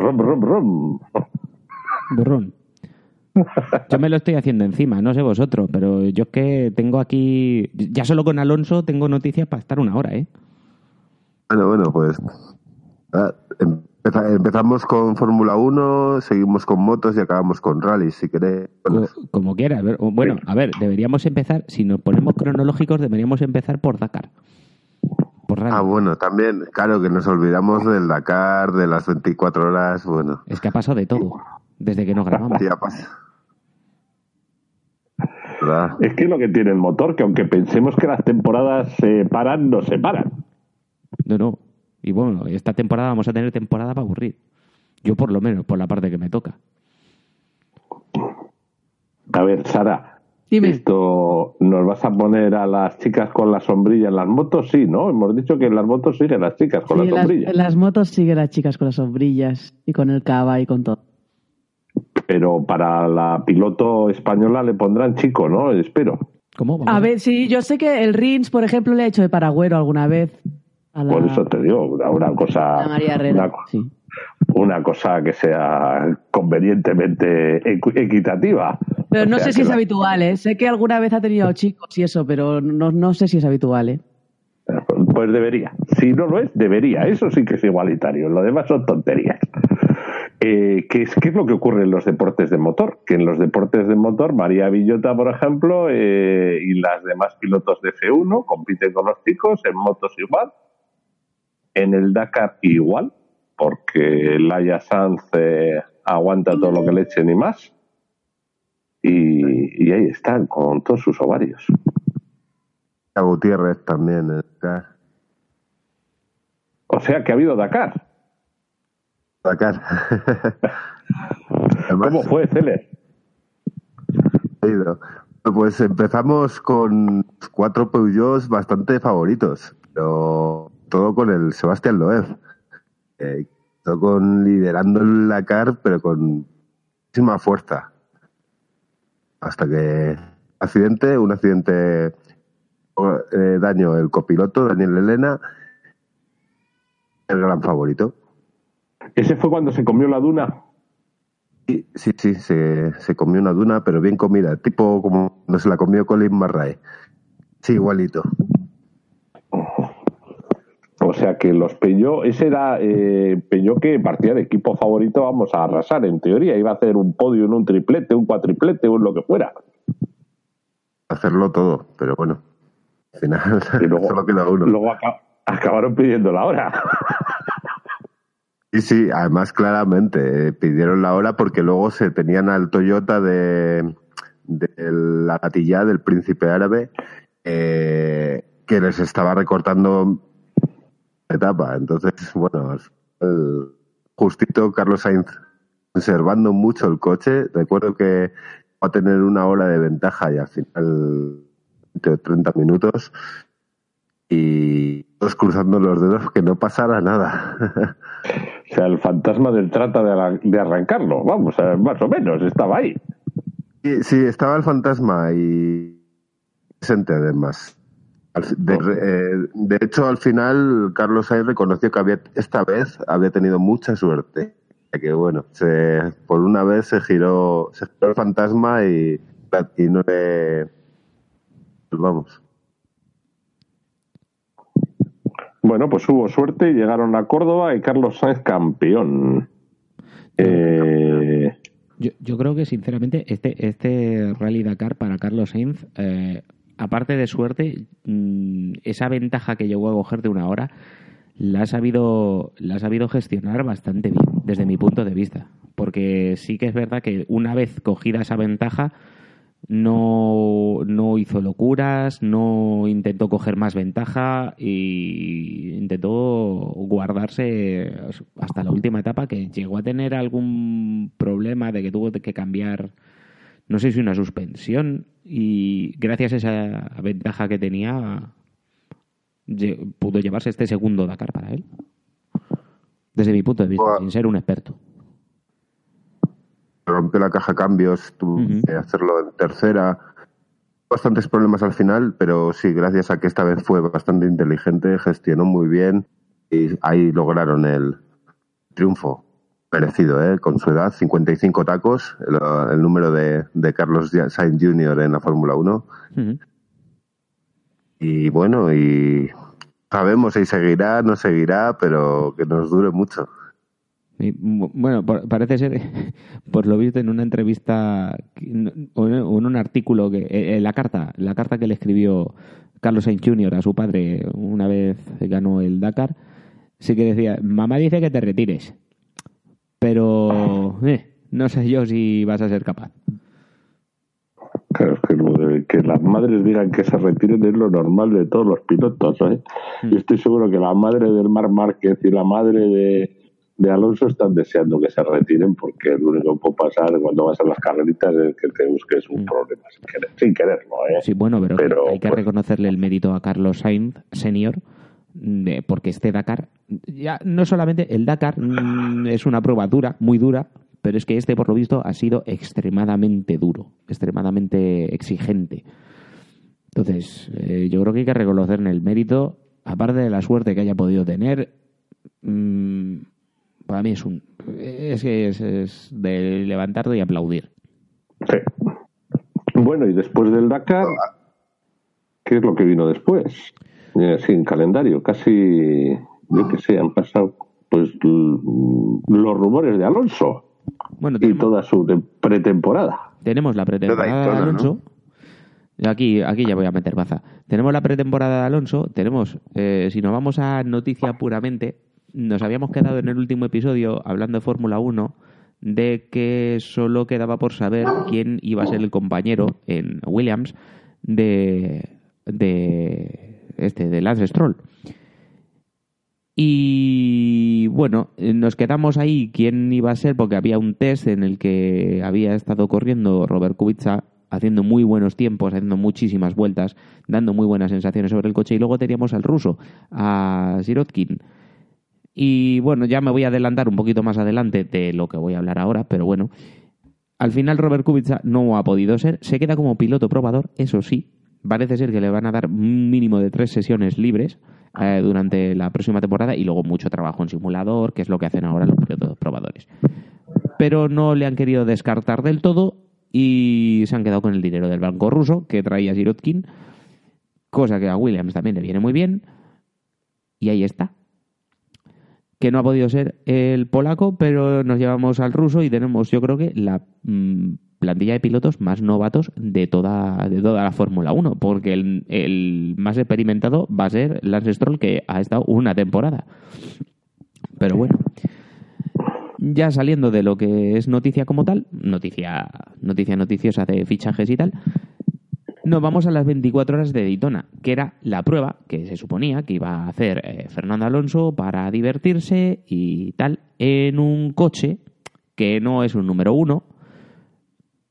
Brum, brum, brum. Burrón. Yo me lo estoy haciendo encima, no sé vosotros, pero yo es que tengo aquí, ya solo con Alonso tengo noticias para estar una hora, ¿eh? Bueno, bueno, pues ah, empeza- empezamos con Fórmula 1, seguimos con motos y acabamos con rally, si queréis. Bueno, Co- Como quieras. Bueno, a ver, deberíamos empezar, si nos ponemos cronológicos, deberíamos empezar por Dakar. Por rally. ah, bueno, también, claro, que nos olvidamos del Dakar, de las 24 horas, bueno, Es que ha pasado de todo, desde que nos grabamos. ya pasa. ¿Verdad? Es que es lo que tiene el motor, que aunque pensemos que las temporadas se paran, no se paran. No, no. Y bueno, esta temporada vamos a tener temporada para aburrir. Yo por lo menos, por la parte que me toca. A ver, Sara, Dime. ¿esto nos vas a poner a las chicas con la sombrilla en las motos? Sí, ¿no? Hemos dicho que en las motos siguen las chicas con Sí, las, sombrilla. en las motos sigue las chicas con las sombrillas y con el cava y con todo. Pero para la piloto española le pondrán chico, ¿no? Espero. ¿Cómo? Vamos A ver, sí, yo sé que el Rins, por ejemplo, le ha hecho de paragüero alguna vez. A la, Por eso te digo, una, una a cosa. la María Herrera. Una, sí. Una cosa que sea convenientemente equi- equitativa. Pero O no sea, sé si es la- habitual, ¿eh? Sé que alguna vez ha tenido chicos y eso, pero no, no sé si es habitual, ¿eh? Pues debería. Si no lo es, debería. Eso sí que es igualitario. Lo demás son tonterías. Eh, ¿qué, es, ¿Qué es lo que ocurre en los deportes de motor? Que en los deportes de motor, María Villota, por ejemplo, eh, y las demás pilotos de F1 compiten con los chicos, en motos igual, en el Dakar igual, porque Laia Sanz eh, aguanta todo lo que le echen y más. Y, y ahí están, con todos sus ovarios. A Gutiérrez también. eh, Dakar. O sea que ha habido Dakar. Dakar. ¿Cómo fue, ido. Pues empezamos con cuatro Peugeots bastante favoritos, pero todo con el Sebastián Loeb. Eh, con liderando el Dakar, pero con muchísima fuerza. Hasta que accidente, un accidente eh, daño el copiloto Daniel Elena, el gran favorito. Ese fue cuando se comió la duna. Sí, sí, sí, se, se comió una duna, pero bien comida, tipo como no se la comió Colin Marrae. Sí, igualito. O sea que los Peugeot, ese era eh, Peugeot que partía de equipo favorito, vamos a arrasar en teoría. Iba a hacer un podio en un triplete, un cuatriplete, un lo que fuera. Hacerlo todo, pero bueno. Al final Y luego, solo queda uno. luego aca- acabaron pidiendo la hora. Sí, sí, además claramente eh, pidieron la hora porque luego se tenían al Toyota de, de la gatilla del príncipe árabe eh, que les estaba recortando etapa. Entonces, bueno, el justito Carlos Sainz conservando mucho el coche. Recuerdo que va a tener una hora de ventaja y al final 20 o 30 minutos y todos cruzando los dedos que no pasara nada. O sea, el fantasma del trata de arrancarlo. Vamos, eh, más o menos, estaba ahí. Sí, sí, estaba el fantasma y presente además. De, eh, de hecho, al final, Carlos Sainz reconoció que había, esta vez había tenido mucha suerte. Que bueno, se, por una vez se giró, se giró el fantasma y, y no le. vamos. Bueno, pues hubo suerte y llegaron a Córdoba y Carlos Sáenz campeón. Eh, Yo, yo creo que, sinceramente, este, este Rally Dakar para Carlos Sainz, eh, aparte de suerte, mm, esa ventaja que llegó a coger de una hora, la ha, sabido, la ha sabido gestionar bastante bien, desde mi punto de vista. Porque sí que es verdad que una vez cogida esa ventaja, no, no hizo locuras, no intentó coger más ventaja y intentó guardarse hasta la última etapa que llegó a tener algún problema de que tuvo que cambiar, no sé si una suspensión y gracias a esa ventaja que tenía pudo llevarse este segundo Dakar para él. Desde mi punto de vista, sin ser un experto. rompió la caja cambios, tuvo que hacerlo en tercera. Bastantes problemas al final, pero sí, gracias a que esta vez fue bastante inteligente, gestionó muy bien y ahí lograron el triunfo. Merecido, ¿eh? con su edad, 55 tacos, el, el número de, de Carlos Sainz Jr. en la Fórmula 1. Ujú. Y bueno, y sabemos si seguirá, no seguirá, pero que nos dure mucho. Y, bu- Bueno, por- parece ser, por lo visto en una entrevista o en o en un artículo que eh, en la carta, la carta que le escribió Carlos Sainz Jr. a su padre una vez ganó el Dakar, sí que decía, mamá dice que te retires, pero eh, no sé yo si vas a ser capaz. Claro, es que, lo de que las madres digan que se retiren es lo normal de todos los pilotos. ¿eh? Yo estoy seguro que la madre del Mar Márquez y la madre de, de Alonso están deseando que se retiren porque lo único que puede pasar cuando vas a las carreritas es que te busques un problema sin, querer- sin quererlo. ¿eh? Sí, bueno, pero, Pero, hay que pues- reconocerle el mérito a Carlos Sainz, senior, de- porque este Dakar, ya no solamente el Dakar mm, es una prueba dura, muy dura, pero es que este, por lo visto, ha sido extremadamente duro, extremadamente exigente. Entonces, eh, yo creo que hay que reconocerle el mérito, aparte de la suerte que haya podido tener. mm, para mí es un. Es que es, es de levantarte y aplaudir. Sí. Bueno, y después del Dakar, ¿qué es lo que vino después? Eh, sin calendario, casi, yo qué sé, han pasado pues l- los rumores de Alonso Bueno, y toda su te- pretemporada. Tenemos la pretemporada de Alonso. Aquí, aquí ya voy a meter baza. Tenemos la pretemporada de Alonso. Tenemos, eh, si nos vamos a noticia puramente, nos habíamos quedado en el último episodio hablando de Fórmula 1 de que solo quedaba por saber quién iba a ser el compañero en Williams de, de este de Lance Stroll. Y bueno, eh, nos quedamos ahí quién iba a ser porque había un test en el que había estado corriendo Robert Kubica haciendo muy buenos tiempos, haciendo muchísimas vueltas, dando muy buenas sensaciones sobre el coche y luego teníamos al ruso, a Sirotkin. Y bueno, ya me voy a adelantar un poquito más adelante de lo que voy a hablar ahora, pero bueno, al final Robert Kubica no ha podido ser, se queda como piloto probador, eso sí, parece ser que le van a dar un mínimo de tres sesiones libres eh, durante la próxima temporada y luego mucho trabajo en simulador, que es lo que hacen ahora los pilotos probadores. Pero no le han querido descartar del todo y se han quedado con el dinero del banco ruso que traía Sirotkin, cosa que a Williams también le viene muy bien. Y ahí está. Que no ha podido ser el polaco, pero nos llevamos al ruso y tenemos, yo creo que, la mm, plantilla de pilotos más novatos de toda, de toda la Fórmula 1, porque el, más experimentado va a ser Lance Stroll, que ha estado una temporada. Pero bueno, ya saliendo de lo que es noticia como tal, noticia, noticia noticiosa de fichajes y tal, nos vamos a las 24 horas de Daytona, que era la prueba que se suponía que iba a hacer eh, Fernando Alonso para divertirse y tal, en un coche que no es un número uno,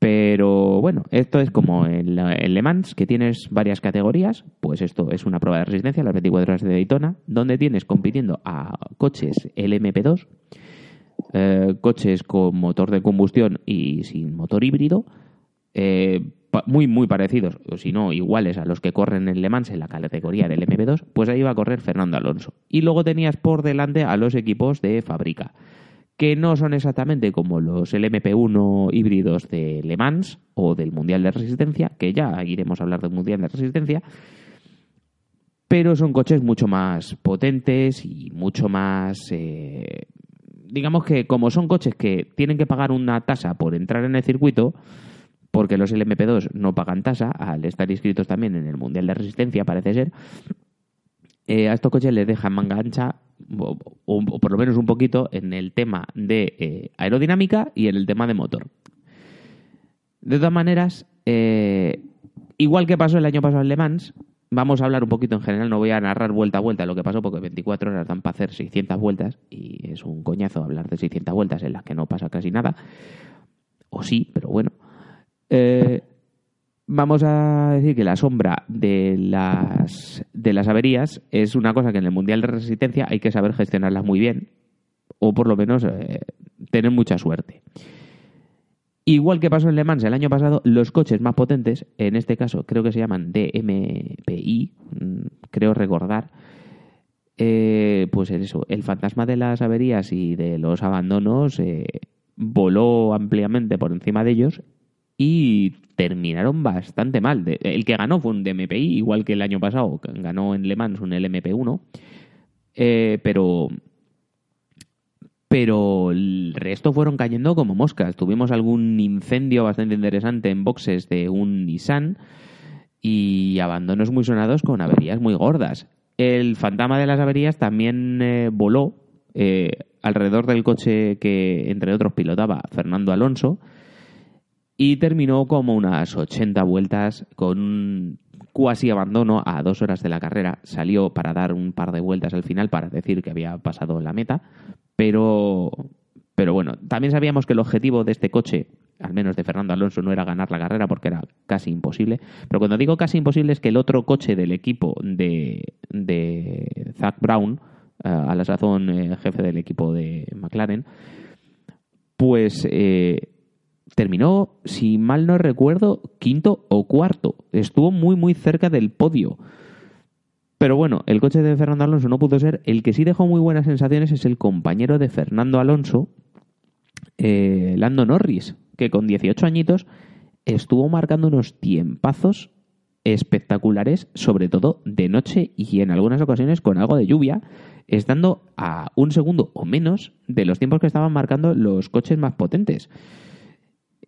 pero bueno, esto es como en, la- en Le Mans, que tienes varias categorías, pues esto es una prueba de resistencia, las 24 horas de Daytona, donde tienes compitiendo a coches LMP2, eh, coches con motor de combustión y sin motor híbrido, eh, muy, muy parecidos, o si no, iguales a los que corren en Le Mans en la categoría del MP2, pues ahí va a correr Fernando Alonso. Y luego tenías por delante a los equipos de fábrica, que no son exactamente como los LMP1 híbridos de Le Mans o del Mundial de Resistencia, que ya iremos a hablar del Mundial de Resistencia, pero son coches mucho más potentes y mucho más... eh, digamos que como son coches que tienen que pagar una tasa por entrar en el circuito, porque los LMP2 no pagan tasa, al estar inscritos también en el Mundial de Resistencia, parece ser, eh, a estos coches les dejan manga ancha, o, por lo menos un poquito, en el tema de eh, aerodinámica y en el tema de motor. De todas maneras, eh, igual que pasó el año pasado en Le Mans, vamos a hablar un poquito en general, no voy a narrar vuelta a vuelta lo que pasó, porque 24 horas dan para hacer 600 vueltas, y es un coñazo hablar de 600 vueltas en las que no pasa casi nada. O sí, pero bueno. Eh, vamos a decir que la sombra de las, de las averías es una cosa que en el Mundial de Resistencia hay que saber gestionarlas muy bien, o por lo menos eh, tener mucha suerte. Igual que pasó en Le Mans el año pasado, los coches más potentes, en este caso creo que se llaman DMPI, mm, creo recordar, eh, pues eso, el fantasma de las averías y de los abandonos eh, voló ampliamente por encima de ellos y terminaron bastante mal. El que ganó fue un DMPI, igual que el año pasado, ganó en Le Mans un LMP1, eh, pero pero el resto fueron cayendo como moscas. Tuvimos algún incendio bastante interesante en boxes de un Nissan y abandonos muy sonados con averías muy gordas. El fantasma de las averías también eh, voló eh, alrededor del coche que, entre otros, pilotaba Fernando Alonso y terminó como unas 80 vueltas con un cuasi abandono a dos horas de la carrera. Salió para dar un par de vueltas al final para decir que había pasado la meta, pero, pero bueno, también sabíamos que el objetivo de este coche, al menos de Fernando Alonso, no era ganar la carrera porque era casi imposible. Pero cuando digo casi imposible es que el otro coche del equipo de, de Zach Brown, eh, a la sazón eh, jefe del equipo de McLaren, pues eh, terminó, si mal no recuerdo, quinto o cuarto. Estuvo muy, muy cerca del podio. Pero bueno, el coche de Fernando Alonso no pudo ser. El que sí dejó muy buenas sensaciones es el compañero de Fernando Alonso, eh, Lando Norris, que con 18 añitos estuvo marcando unos tiempazos espectaculares, sobre todo de noche y en algunas ocasiones con algo de lluvia, estando a un segundo o menos de los tiempos que estaban marcando los coches más potentes.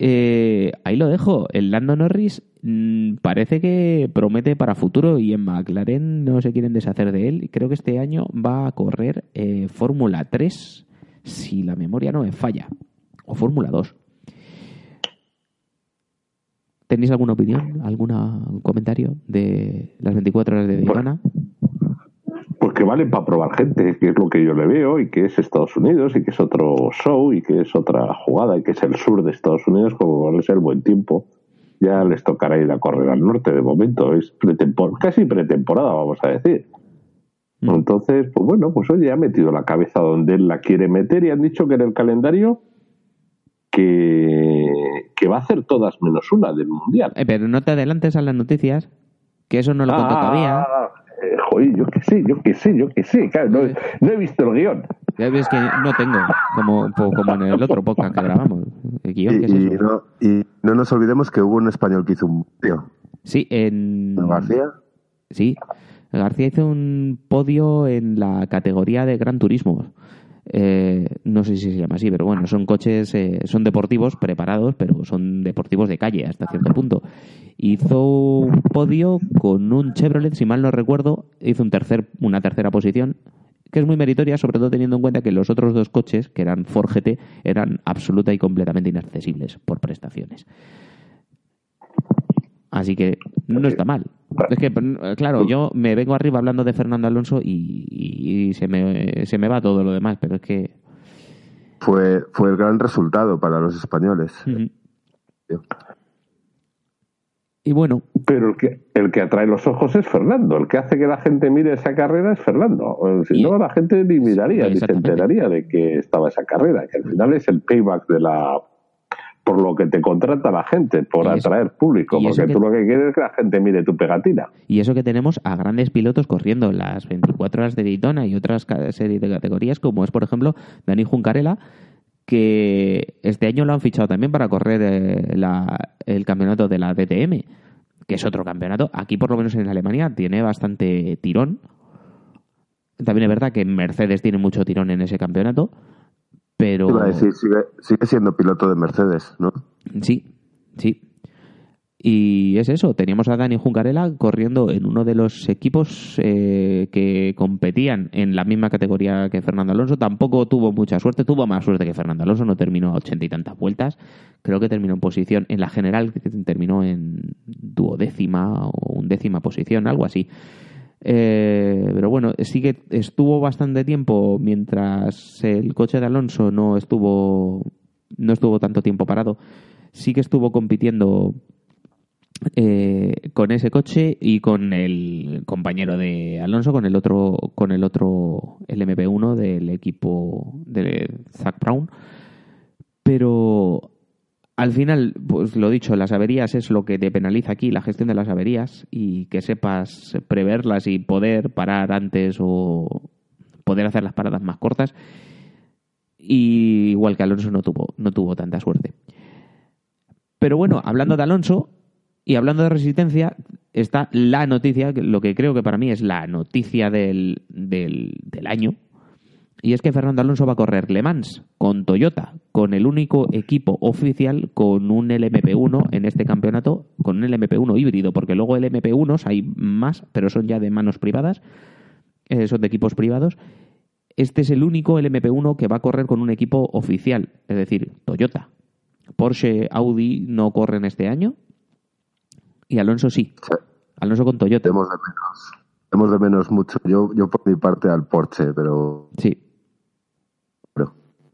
Eh, ahí lo dejo. El Lando Norris mm, parece que promete para futuro y en McLaren no se quieren deshacer de él. Creo que este año va a correr eh, Fórmula 3, si la memoria no me falla, o Fórmula 2. ¿Tenéis alguna opinión, algún comentario de las 24 horas de Daytona? Que valen para probar gente, que es lo que yo le veo, y que es Estados Unidos, y que es otro show, y que es otra jugada, y que es el sur de Estados Unidos, como va a ser buen tiempo. Ya les tocará ir a correr al norte de momento, es pretempor casi pretemporada, vamos a decir. Entonces, pues bueno, pues oye, ha metido la cabeza donde él la quiere meter y han dicho que en el calendario que, que va a hacer todas menos una del Mundial. Eh, pero no te adelantes a las noticias, que eso no lo contó todavía. Ah, eh, joder, yo qué sé, yo qué sé, yo qué sé. Claro, no, no he visto el guion. Ya ves que no tengo, como, como en el otro podcast que grabamos. El guion, ¿qué es Y, y eso? no, y no nos olvidemos que hubo un español que hizo un tío. Sí, en... García. Sí, García hizo un podio en la categoría de Gran Turismo. Eh, no sé si se llama así, pero bueno, son coches, eh, son deportivos preparados, pero son deportivos de calle hasta cierto punto. Hizo un podio con un Chevrolet, si mal no recuerdo, hizo un tercer, una tercera posición, que es muy meritoria, sobre todo teniendo en cuenta que los otros dos coches, que eran Ford GT, eran absoluta y completamente inaccesibles por prestaciones. Así que no está mal. Es que, claro, yo me vengo arriba hablando de Fernando Alonso y, y se, me, se me va todo lo demás, pero es que... Fue, fue el gran resultado para los españoles. Y bueno, Pero el que, el que atrae los ojos es Fernando. El que hace que la gente mire esa carrera es Fernando. Si no, la gente ni miraría, ni se enteraría de que estaba esa carrera. Que al final es el payback de la por lo que te contrata la gente, por atraer público. Porque que- tú lo que quieres es que la gente mire tu pegatina. y eso que tenemos a grandes pilotos corriendo las 24 horas de Daytona y otras series de categorías, como es, por ejemplo, Dani Juncarela, que este año lo han fichado también para correr eh, la- el campeonato de la DTM, que es otro campeonato. Aquí, por lo menos en Alemania, tiene bastante tirón. También es verdad que Mercedes tiene mucho tirón en ese campeonato, pero... Iba a decir, sigue, sigue siendo piloto de Mercedes, ¿no? Sí, sí. Y es eso, teníamos a Dani Juncarela corriendo en uno de los equipos eh, que competían en la misma categoría que Fernando Alonso. Tampoco tuvo mucha suerte, tuvo más suerte que Fernando Alonso, no terminó a ochenta y tantas vueltas. Creo que terminó en posición, en la general terminó en duodécima o undécima posición, algo así. Eh, pero bueno, sí que estuvo bastante tiempo mientras el coche de Alonso no estuvo no estuvo tanto tiempo parado. Sí que estuvo compitiendo eh, con ese coche y con el compañero de Alonso, con el otro, con el otro LMP1 del equipo de Zach Brown. Pero al final, pues lo dicho, las averías es lo que te penaliza aquí, la gestión de las averías, y que sepas preverlas y poder parar antes o, poder hacer las paradas más cortas. Y igual que Alonso no tuvo, no tuvo tanta suerte. Pero bueno, hablando de Alonso y hablando de resistencia, está la noticia, lo que creo que para mí es la noticia del, del, del año, y es que Fernando Alonso va a correr Le Mans con Toyota, con el único equipo oficial con un LMP1 en este campeonato, con un LMP1 híbrido, porque luego LMP1s hay más, pero son ya de manos privadas, eh, son de equipos privados. Este es el único LMP1 que va a correr con un equipo oficial, es decir, Toyota. Porsche, Audi no corren este año y Alonso sí. Alonso con Toyota. Hemos de menos. Hemos de menos mucho. Yo, yo por mi parte al Porsche, pero. Sí,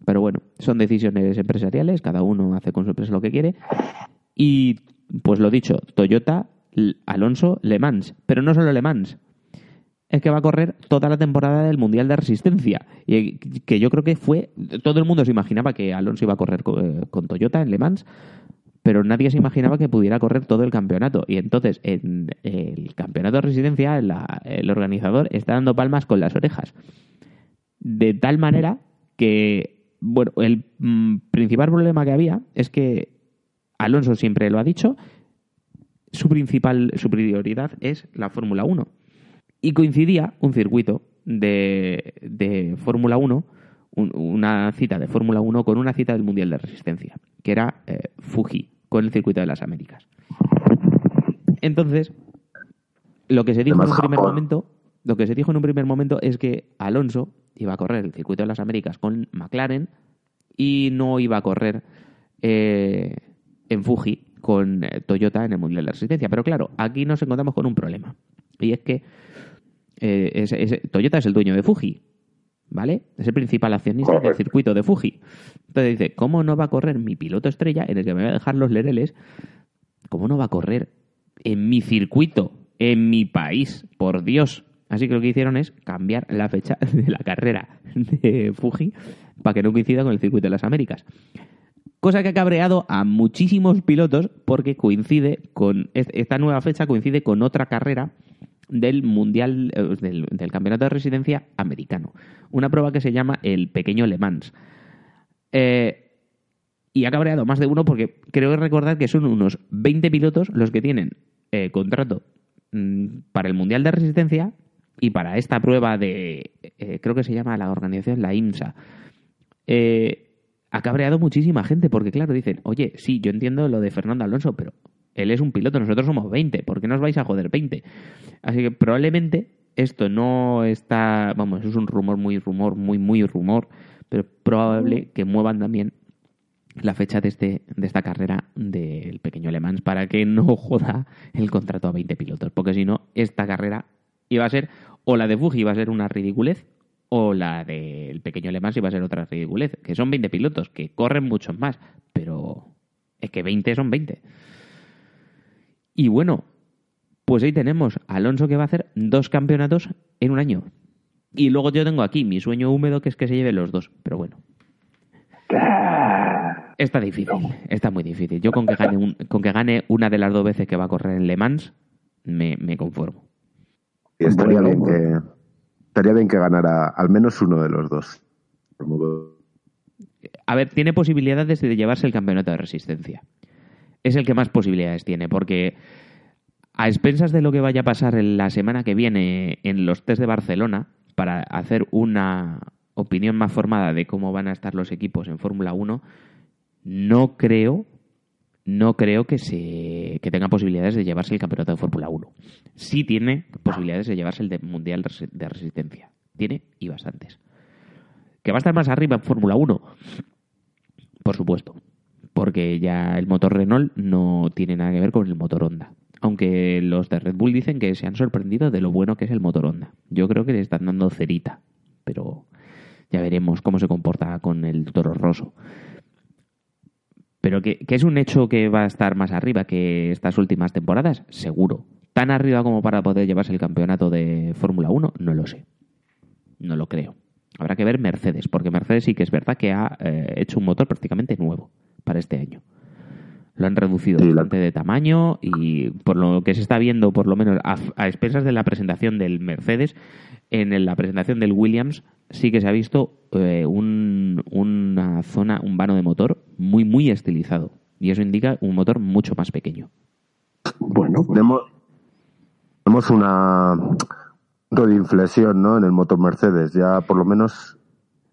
pero bueno, son decisiones empresariales, cada uno hace con su empresa lo que quiere. Y pues lo dicho, Toyota, Alonso, Le Mans. Pero no solo Le Mans, es que va a correr toda la temporada del Mundial de Resistencia. Y que yo creo que fue. Todo el mundo se imaginaba que Alonso iba a correr co- eh, con, Toyota en Le Mans, pero nadie se imaginaba que pudiera correr todo el campeonato. Y entonces, en el campeonato de Resistencia, el organizador está dando palmas con las orejas de tal manera que, bueno, el mm, principal problema que había es que Alonso siempre lo ha dicho, su principal, su prioridad es la Fórmula 1. Y coincidía un circuito de, de Fórmula 1, un- una cita de Fórmula 1 con una cita del Mundial de Resistencia, que era eh, Fuji, con el circuito de las Américas. Entonces, lo que se dijo en un primer momento, lo que se dijo en un primer momento es que Alonso iba a correr el circuito de las Américas con McLaren y no iba a correr eh, en Fuji con eh, Toyota en el Mundial de Resistencia. Pero claro, aquí nos encontramos con un problema. Y es que eh, es- es- Toyota es el dueño de Fuji, ¿vale? Es el principal accionista del circuito de Fuji. Entonces dice, ¿cómo no va a correr mi piloto estrella en el que me voy a dejar los lereles? ¿Cómo no va a correr en mi circuito, en mi país? Por Dios. Así que lo que hicieron es cambiar la fecha de la carrera de Fuji para que no coincida con el circuito de las Américas. Cosa que ha cabreado a muchísimos pilotos porque coincide con. es- Esta nueva fecha coincide con otra carrera del Mundial. eh, del, del Campeonato de Residencia americano. Una prueba que se llama el Pequeño Le Mans. Eh, y ha cabreado más de uno porque creo recordar que son unos 20 pilotos los que tienen eh, contrato mm, para el Mundial de Resistencia y para esta prueba de. eh, creo que se llama la organización la IMSA. Eh, ha cabreado muchísima gente porque, claro, dicen, oye, sí, yo entiendo lo de Fernando Alonso, pero él es un piloto, nosotros somos 20, ¿por qué nos vais a joder 20? Así que probablemente esto no está, vamos, es un rumor, muy rumor, muy, muy rumor, pero probable que muevan también la fecha de, este, de esta carrera del pequeño Le Mans para que no joda el contrato a 20 pilotos, porque si no, esta carrera iba a ser, o la de Fuji iba a ser una ridiculez, o la del pequeño Le Mans iba a ser otra ridiculez, que son 20 pilotos, que corren muchos más, pero es que 20 son 20. Y bueno, pues ahí tenemos a Alonso que va a hacer dos campeonatos en un año. Y luego yo tengo aquí mi sueño húmedo que es que se lleve los dos, pero bueno. Está difícil, está muy difícil. Yo con que gane, un- con que gane una de las dos veces que va a correr en Le Mans, me conformo. Y estaría Bueno, bien que estaría bien que ganara al menos uno de los dos. A ver, tiene posibilidades de llevarse el campeonato de resistencia. Es el que más posibilidades tiene, porque a expensas de lo que vaya a pasar en la semana que viene en los test de Barcelona, para hacer una opinión más formada de cómo van a estar los equipos en Fórmula 1, no creo, no creo que se que tenga posibilidades de llevarse el campeonato de Fórmula 1. Sí tiene posibilidades de llevarse el de Mundial de Resistencia. Tiene y bastantes. ¿Que va a estar más arriba en Fórmula 1? Por supuesto. Porque ya el motor Renault no tiene nada que ver con el motor Honda. Aunque los de Red Bull dicen que se han sorprendido de lo bueno que es el motor Honda. Yo creo que le están dando cerita. Pero ya veremos cómo se comporta con el Toro Rosso. Pero que, que es un hecho que va a estar más arriba que estas últimas temporadas, seguro. Tan arriba como para poder llevarse el campeonato de Fórmula 1, no lo sé. No lo creo. Habrá que ver Mercedes, porque Mercedes sí que es verdad que ha eh, hecho un motor prácticamente nuevo para este año. Lo han reducido bastante de tamaño y por lo que se está viendo, por lo menos a, a expensas de la presentación del Mercedes, en la presentación del Williams sí que se ha visto eh, un- una zona, un vano de motor muy, muy estilizado. Y eso indica un motor mucho más pequeño. Bueno, pues, Tenemos, tenemos una punto de inflexión ¿no? en el motor Mercedes. Ya por lo menos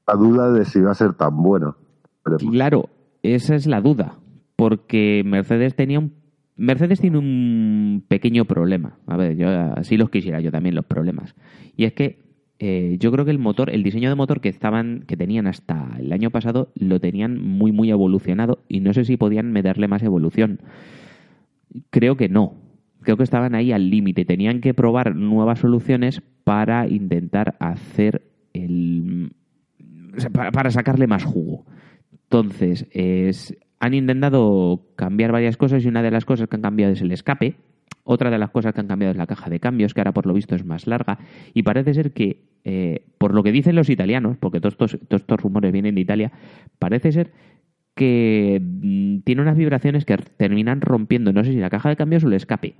la duda de si va a ser tan bueno. Veremos. Claro, esa es la duda. Porque Mercedes tenía un. Mercedes tiene un pequeño problema. A ver, yo así los quisiera yo también los problemas. Y es que eh, yo creo que el motor, el diseño de motor que estaban, que tenían hasta el año pasado, lo tenían muy muy evolucionado y no sé si podían meterle más evolución. Creo que no. Creo que estaban ahí al límite. Tenían que probar nuevas soluciones para intentar hacer el. para sacarle más jugo. Entonces, es- han intentado cambiar varias cosas y una de las cosas que han cambiado es el escape. Otra de las cosas que han cambiado es la caja de cambios, que ahora por lo visto es más larga. Y parece ser que, eh, por lo que dicen los italianos, porque todos estos, rumores vienen de Italia, parece ser que mm, tiene unas vibraciones que terminan rompiendo, no sé si la caja de cambios o el escape.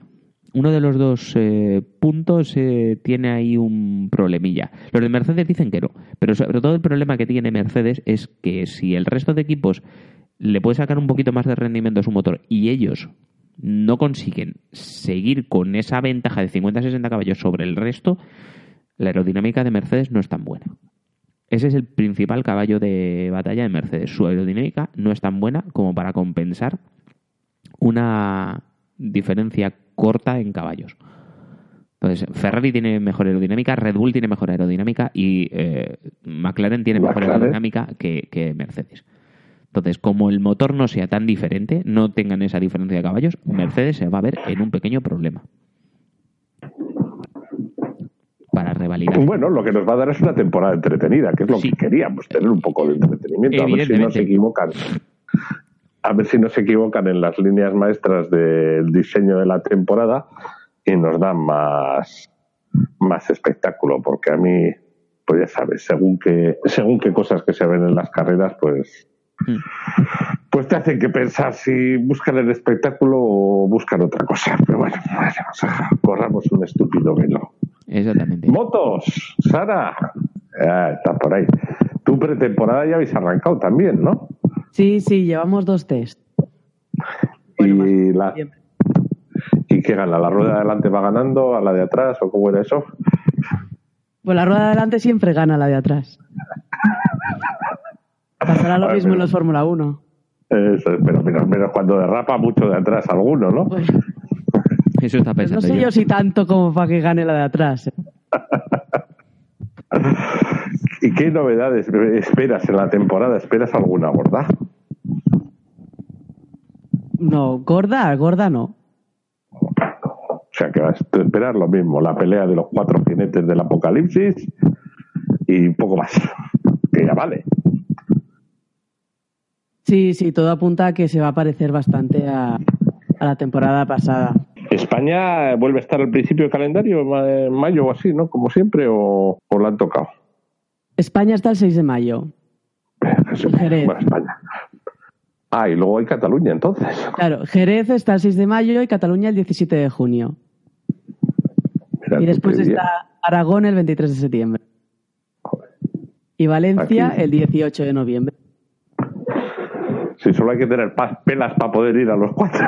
Uno de los dos eh, puntos eh, tiene ahí un problemilla. Los de Mercedes dicen que no, pero sobre todo el problema que tiene Mercedes es que si el resto de equipos le puede sacar un poquito más de rendimiento a su motor y ellos no consiguen seguir con esa ventaja de 50-60 caballos sobre el resto, la aerodinámica de Mercedes no es tan buena. Ese es el principal caballo de batalla de Mercedes. Su aerodinámica no es tan buena como para compensar una diferencia corta en caballos. Entonces, Ferrari tiene mejor aerodinámica, Red Bull tiene mejor aerodinámica y eh, McLaren tiene mejor McLaren. aerodinámica que, que Mercedes. Entonces, como el motor no sea tan diferente, no tengan esa diferencia de caballos, Mercedes se va a ver en un pequeño problema. Para revalidar. bueno, lo que nos va a dar es una temporada entretenida, que es lo Sí. que queríamos, tener un poco de entretenimiento. A ver si no se equivocan. A ver si no se equivocan en las líneas maestras del diseño de la temporada y nos dan más, más espectáculo, porque a mí, pues ya sabes, según que, según qué cosas que se ven en las carreras, pues. Pues te hacen que pensar si buscan el espectáculo o buscan otra cosa. Pero bueno, corramos un estúpido velo. Exactamente. Motos, Sara. Ah, está por ahí. Tu pretemporada ya habéis arrancado también, ¿no? Sí, sí, llevamos dos test. Bueno, y, la, Siempre. ¿Y qué gana? ¿La rueda de adelante va ganando a la de atrás o cómo era eso? Pues la rueda de adelante siempre gana la de atrás. Pasará lo ver, mismo en los Fórmula 1. Eso, pero menos, menos cuando derrapa mucho de atrás alguno, ¿no? Pues, Eso está pues no pensando sé yo. yo si tanto como para que gane la de atrás. ¿eh? ¿Y qué novedades esperas en la temporada? ¿Esperas alguna gorda? No, gorda, gorda no. O sea, que vas a esperar lo mismo, la pelea de los cuatro jinetes del apocalipsis y poco más. Que ya vale. Sí, sí, todo apunta a que se va a parecer bastante a, a la temporada pasada. ¿España vuelve a estar al principio del calendario, en mayo o así, ¿no? Como siempre, o, o la han tocado? España está el 6 de mayo. Jerez. Bueno, España. Ah, y luego hay Cataluña, entonces. Claro, Jerez está el 6 de mayo y Cataluña el 17 de junio. Mira Y después bien. está Aragón el 23 de septiembre. Y Valencia Aquí. el 18 de noviembre. Si solo hay que tener pelas para poder ir a los cuatro.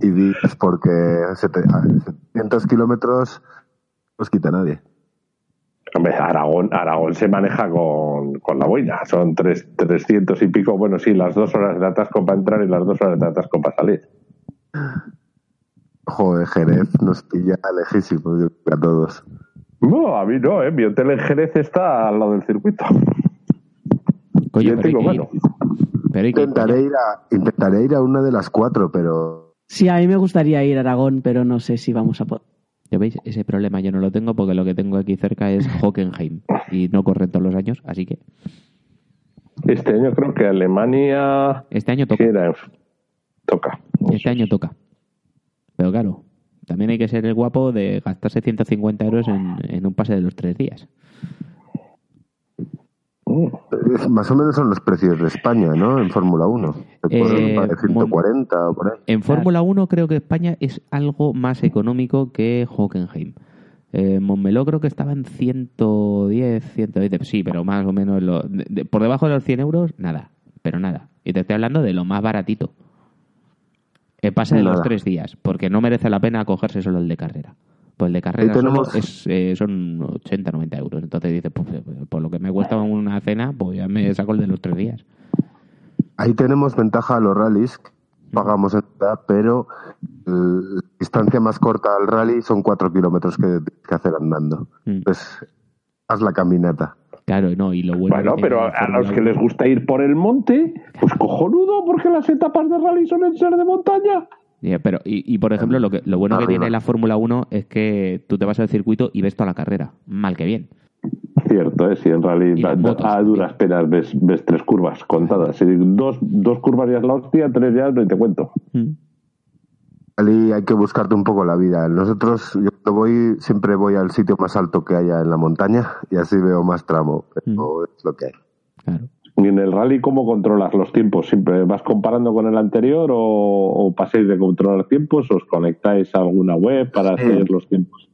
Y dices porque sete- a 700 kilómetros los quita nadie. Hombre, Aragón, Aragón se maneja con, con la boina. Son tres, 300 y pico. Bueno, sí, las dos horas de atasco para entrar y las dos horas de atasco para salir. Joder, Jerez nos pilla creo, a todos. No, a mí no, ¿eh? Mi hotel en Jerez está al lado del circuito. Coño, Yo pero ir. bueno, Pero Intentaré ir, a, intentaré ir a una de las cuatro, pero Sí, a mí me gustaría ir a Aragón, pero no sé si vamos a poder. ¿Ya veis? Ese problema yo no lo tengo porque lo que tengo aquí cerca es Hockenheim y no corren todos los años, así que este año creo que Alemania. este año ¿qué toca. era? Toca. Este año toca. Pero claro, también hay que ser el guapo de gastarse 150 euros en, en un pase de los tres días. Mm. Es- Más o menos son los precios de España, ¿no? En Fórmula 1. Te pueden Eh, pagar 140 o por ahí. En Fórmula 1 creo que España es algo más económico que Hockenheim. Eh, Montmeló creo que estaba en 110, 120, sí, pero más o menos lo- de- de- por debajo de los 100 euros, nada, pero nada. Y te estoy hablando de lo más baratito. Eh, pasa de los tres días, porque no merece la pena cogerse solo el de carrera. Pues el de carrera Ahí tenemos- solo es, eh, son 80, 90 euros. Entonces dices, pues, eh, por lo que me cuesta una cena, pues ya me saco el de los tres días. Ahí tenemos ventaja a los rallies, pagamos en pero eh, la distancia más corta al rally son 4 kilómetros que tienes que hacer andando. Mm. Entonces, haz la caminata. Claro, no, y lo bueno, Bueno, pero a los que 1 les gusta ir por el monte, pues cojonudo, porque las etapas de rally suelen ser de montaña. Pero, y, y, por ejemplo, lo, que, lo bueno que tiene la Fórmula 1 es que tú te vas al circuito y ves toda la carrera. Mal que bien. Cierto, ¿eh? si en motos a duras penas ves, ves tres curvas contadas. Si dos, dos curvas ya es la hostia, tres ya no te cuento. Rally hay que buscarte un poco la vida. Nosotros, yo cuando voy, siempre voy al sitio más alto que haya en la montaña y así veo más tramo. Pero es lo que hay. Claro. ¿Y en el rally cómo controlas los tiempos? ¿Siempre vas comparando con el anterior o, o pasáis de controlar tiempos? ¿Os conectáis a alguna web para Sí. seguir los tiempos?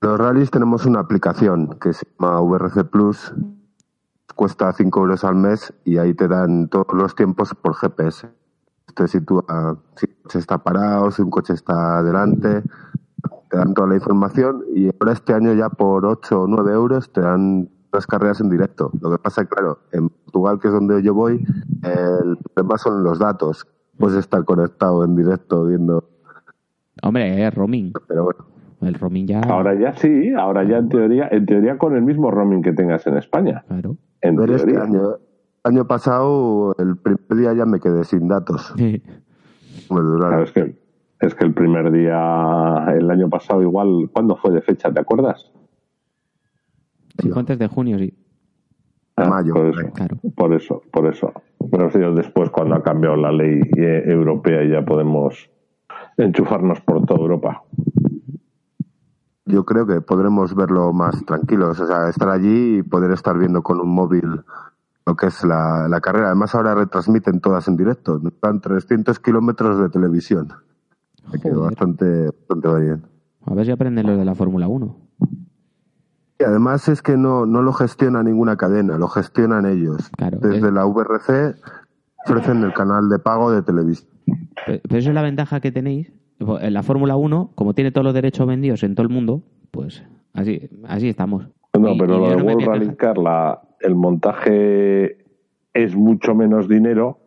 Los rallies tenemos una aplicación que se llama VRC Plus, cuesta 5 euros al mes y ahí te dan todos los tiempos por GPS. Te sitúa si un coche está parado, si un coche está delante, te dan toda la información y ahora este año ya por 8 o 9 euros te dan las carreras en directo. Lo que pasa es que, claro, en Portugal, que es donde yo voy, el problema son los datos. Puedes estar conectado en directo viendo, Hombre, es roaming. pero bueno. El roaming ya. Ahora ya sí, ahora ya en teoría, en teoría con el mismo roaming que tengas en España. Claro. En este teoría. año, el año pasado, el primer día ya me quedé sin datos. Me duraron. Claro, es que, es que el primer día, el año pasado igual, ¿cuándo fue de fecha? ¿Te acuerdas? Antes de junio, sí. Ah, Mayo, por por eso. Claro. por eso, por eso. Pero ha sido después cuando ha cambiado la ley eh, europea y ya podemos enchufarnos por toda Europa. Yo creo que podremos verlo más tranquilos, o sea, estar allí y poder estar viendo con un móvil lo que es la, la carrera. Además, ahora retransmiten todas en directo. Dan 300 kilómetros de televisión. Me quedó Joder. bastante, bastante bien. A ver si aprenden los de la Fórmula 1. Y además es que no, no lo gestiona ninguna cadena, lo gestionan ellos. Claro, Desde es- la VRC ofrecen el canal de pago de televisión. Pero pero esa es la ventaja que tenéis. En la Fórmula 1, como tiene todos los derechos vendidos en todo el mundo, pues así, así estamos. No, Y- pero y lo de no World Rally. Car, la- el montaje es mucho menos dinero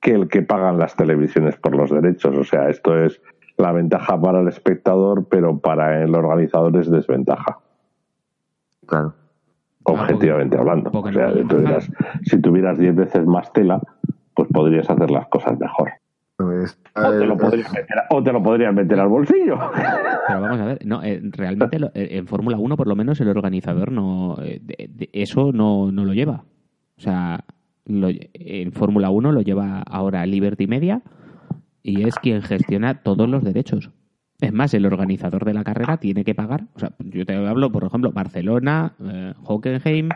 que el que pagan las televisiones por los derechos. O sea, esto es la ventaja para el espectador, pero para el organizador es desventaja, Claro. objetivamente porque- hablando. porque O sea, no pueden tuvieras- si tuvieras 10 veces más tela, pues podrías hacer las cosas mejor. O te lo podrías meter, o te lo podrías meter al bolsillo. Pero vamos a ver, no, eh, realmente lo- eh, en Fórmula 1 por lo menos el organizador no eh, de- de- eso no, no lo lleva. O sea, lo- en Fórmula 1 lo lleva ahora Liberty Media y es quien gestiona todos los derechos. Es más, el organizador de la carrera tiene que pagar. O sea, yo te hablo, por ejemplo, Barcelona, eh, Hockenheim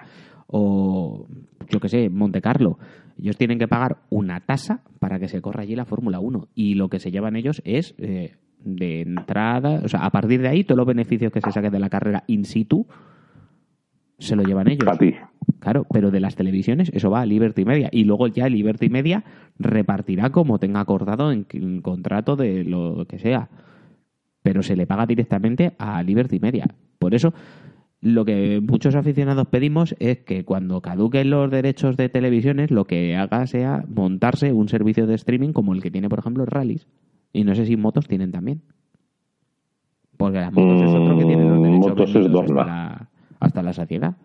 o yo que sé, Monte Carlo. Ellos tienen que pagar una tasa para que se corra allí la Fórmula 1 y lo que se llevan ellos es eh, de entrada, o sea, a partir de ahí todos los beneficios que se saquen de la carrera in situ se lo llevan ellos. A ti. Claro, pero de las televisiones eso va a Liberty Media y luego ya Liberty Media repartirá como tenga acordado en, en contrato de lo que sea. Pero se le paga directamente a Liberty Media. Por eso lo que muchos aficionados pedimos es que cuando caduquen los derechos de televisiones lo que haga sea montarse un servicio de streaming como el que tiene por ejemplo Rallys. Y no sé si motos tienen también. Porque las motos es otro que tiene los Mm, derechos motos es hasta la, hasta la saciedad.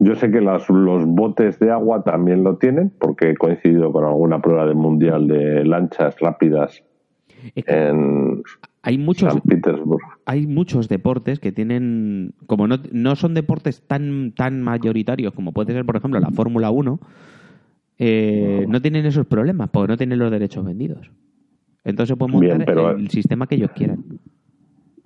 Yo sé que las- los botes de agua también lo tienen, porque he coincidido con alguna prueba del mundial de lanchas rápidas en hay muchos San Petersburgo. hay muchos deportes que tienen, como no, no son deportes tan, tan mayoritarios como puede ser, por ejemplo, la Fórmula 1, eh, no tienen esos problemas porque no tienen los derechos vendidos. Entonces pueden montar Bien, pero- el sistema que ellos quieran.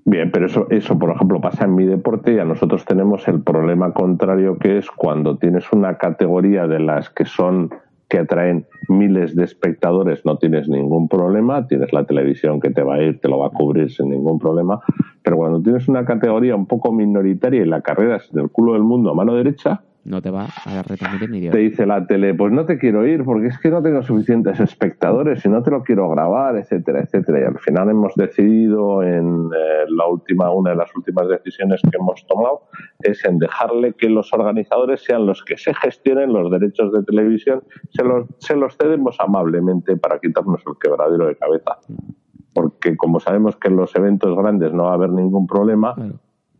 Bien, pero eso, eso, por ejemplo, pasa en mi deporte y a nosotros tenemos el problema contrario que es cuando tienes una categoría de las que son que atraen miles de espectadores, no tienes ningún problema, tienes la televisión que te va a ir, te lo va a cubrir sin ningún problema, pero cuando tienes una categoría un poco minoritaria y la carrera es del culo del mundo a mano derecha, No te va a retransmitir ni Dios. te dice la tele, pues no te quiero ir porque es que no tengo suficientes espectadores y no te lo quiero grabar, etcétera, etcétera. Y al final hemos decidido en eh, la última, una de las últimas decisiones que hemos tomado es en dejarle que los organizadores sean los que se gestionen los derechos de televisión, se los, se los cedemos amablemente para quitarnos el quebradero de cabeza. Porque como sabemos que en los eventos grandes no va a haber ningún problema.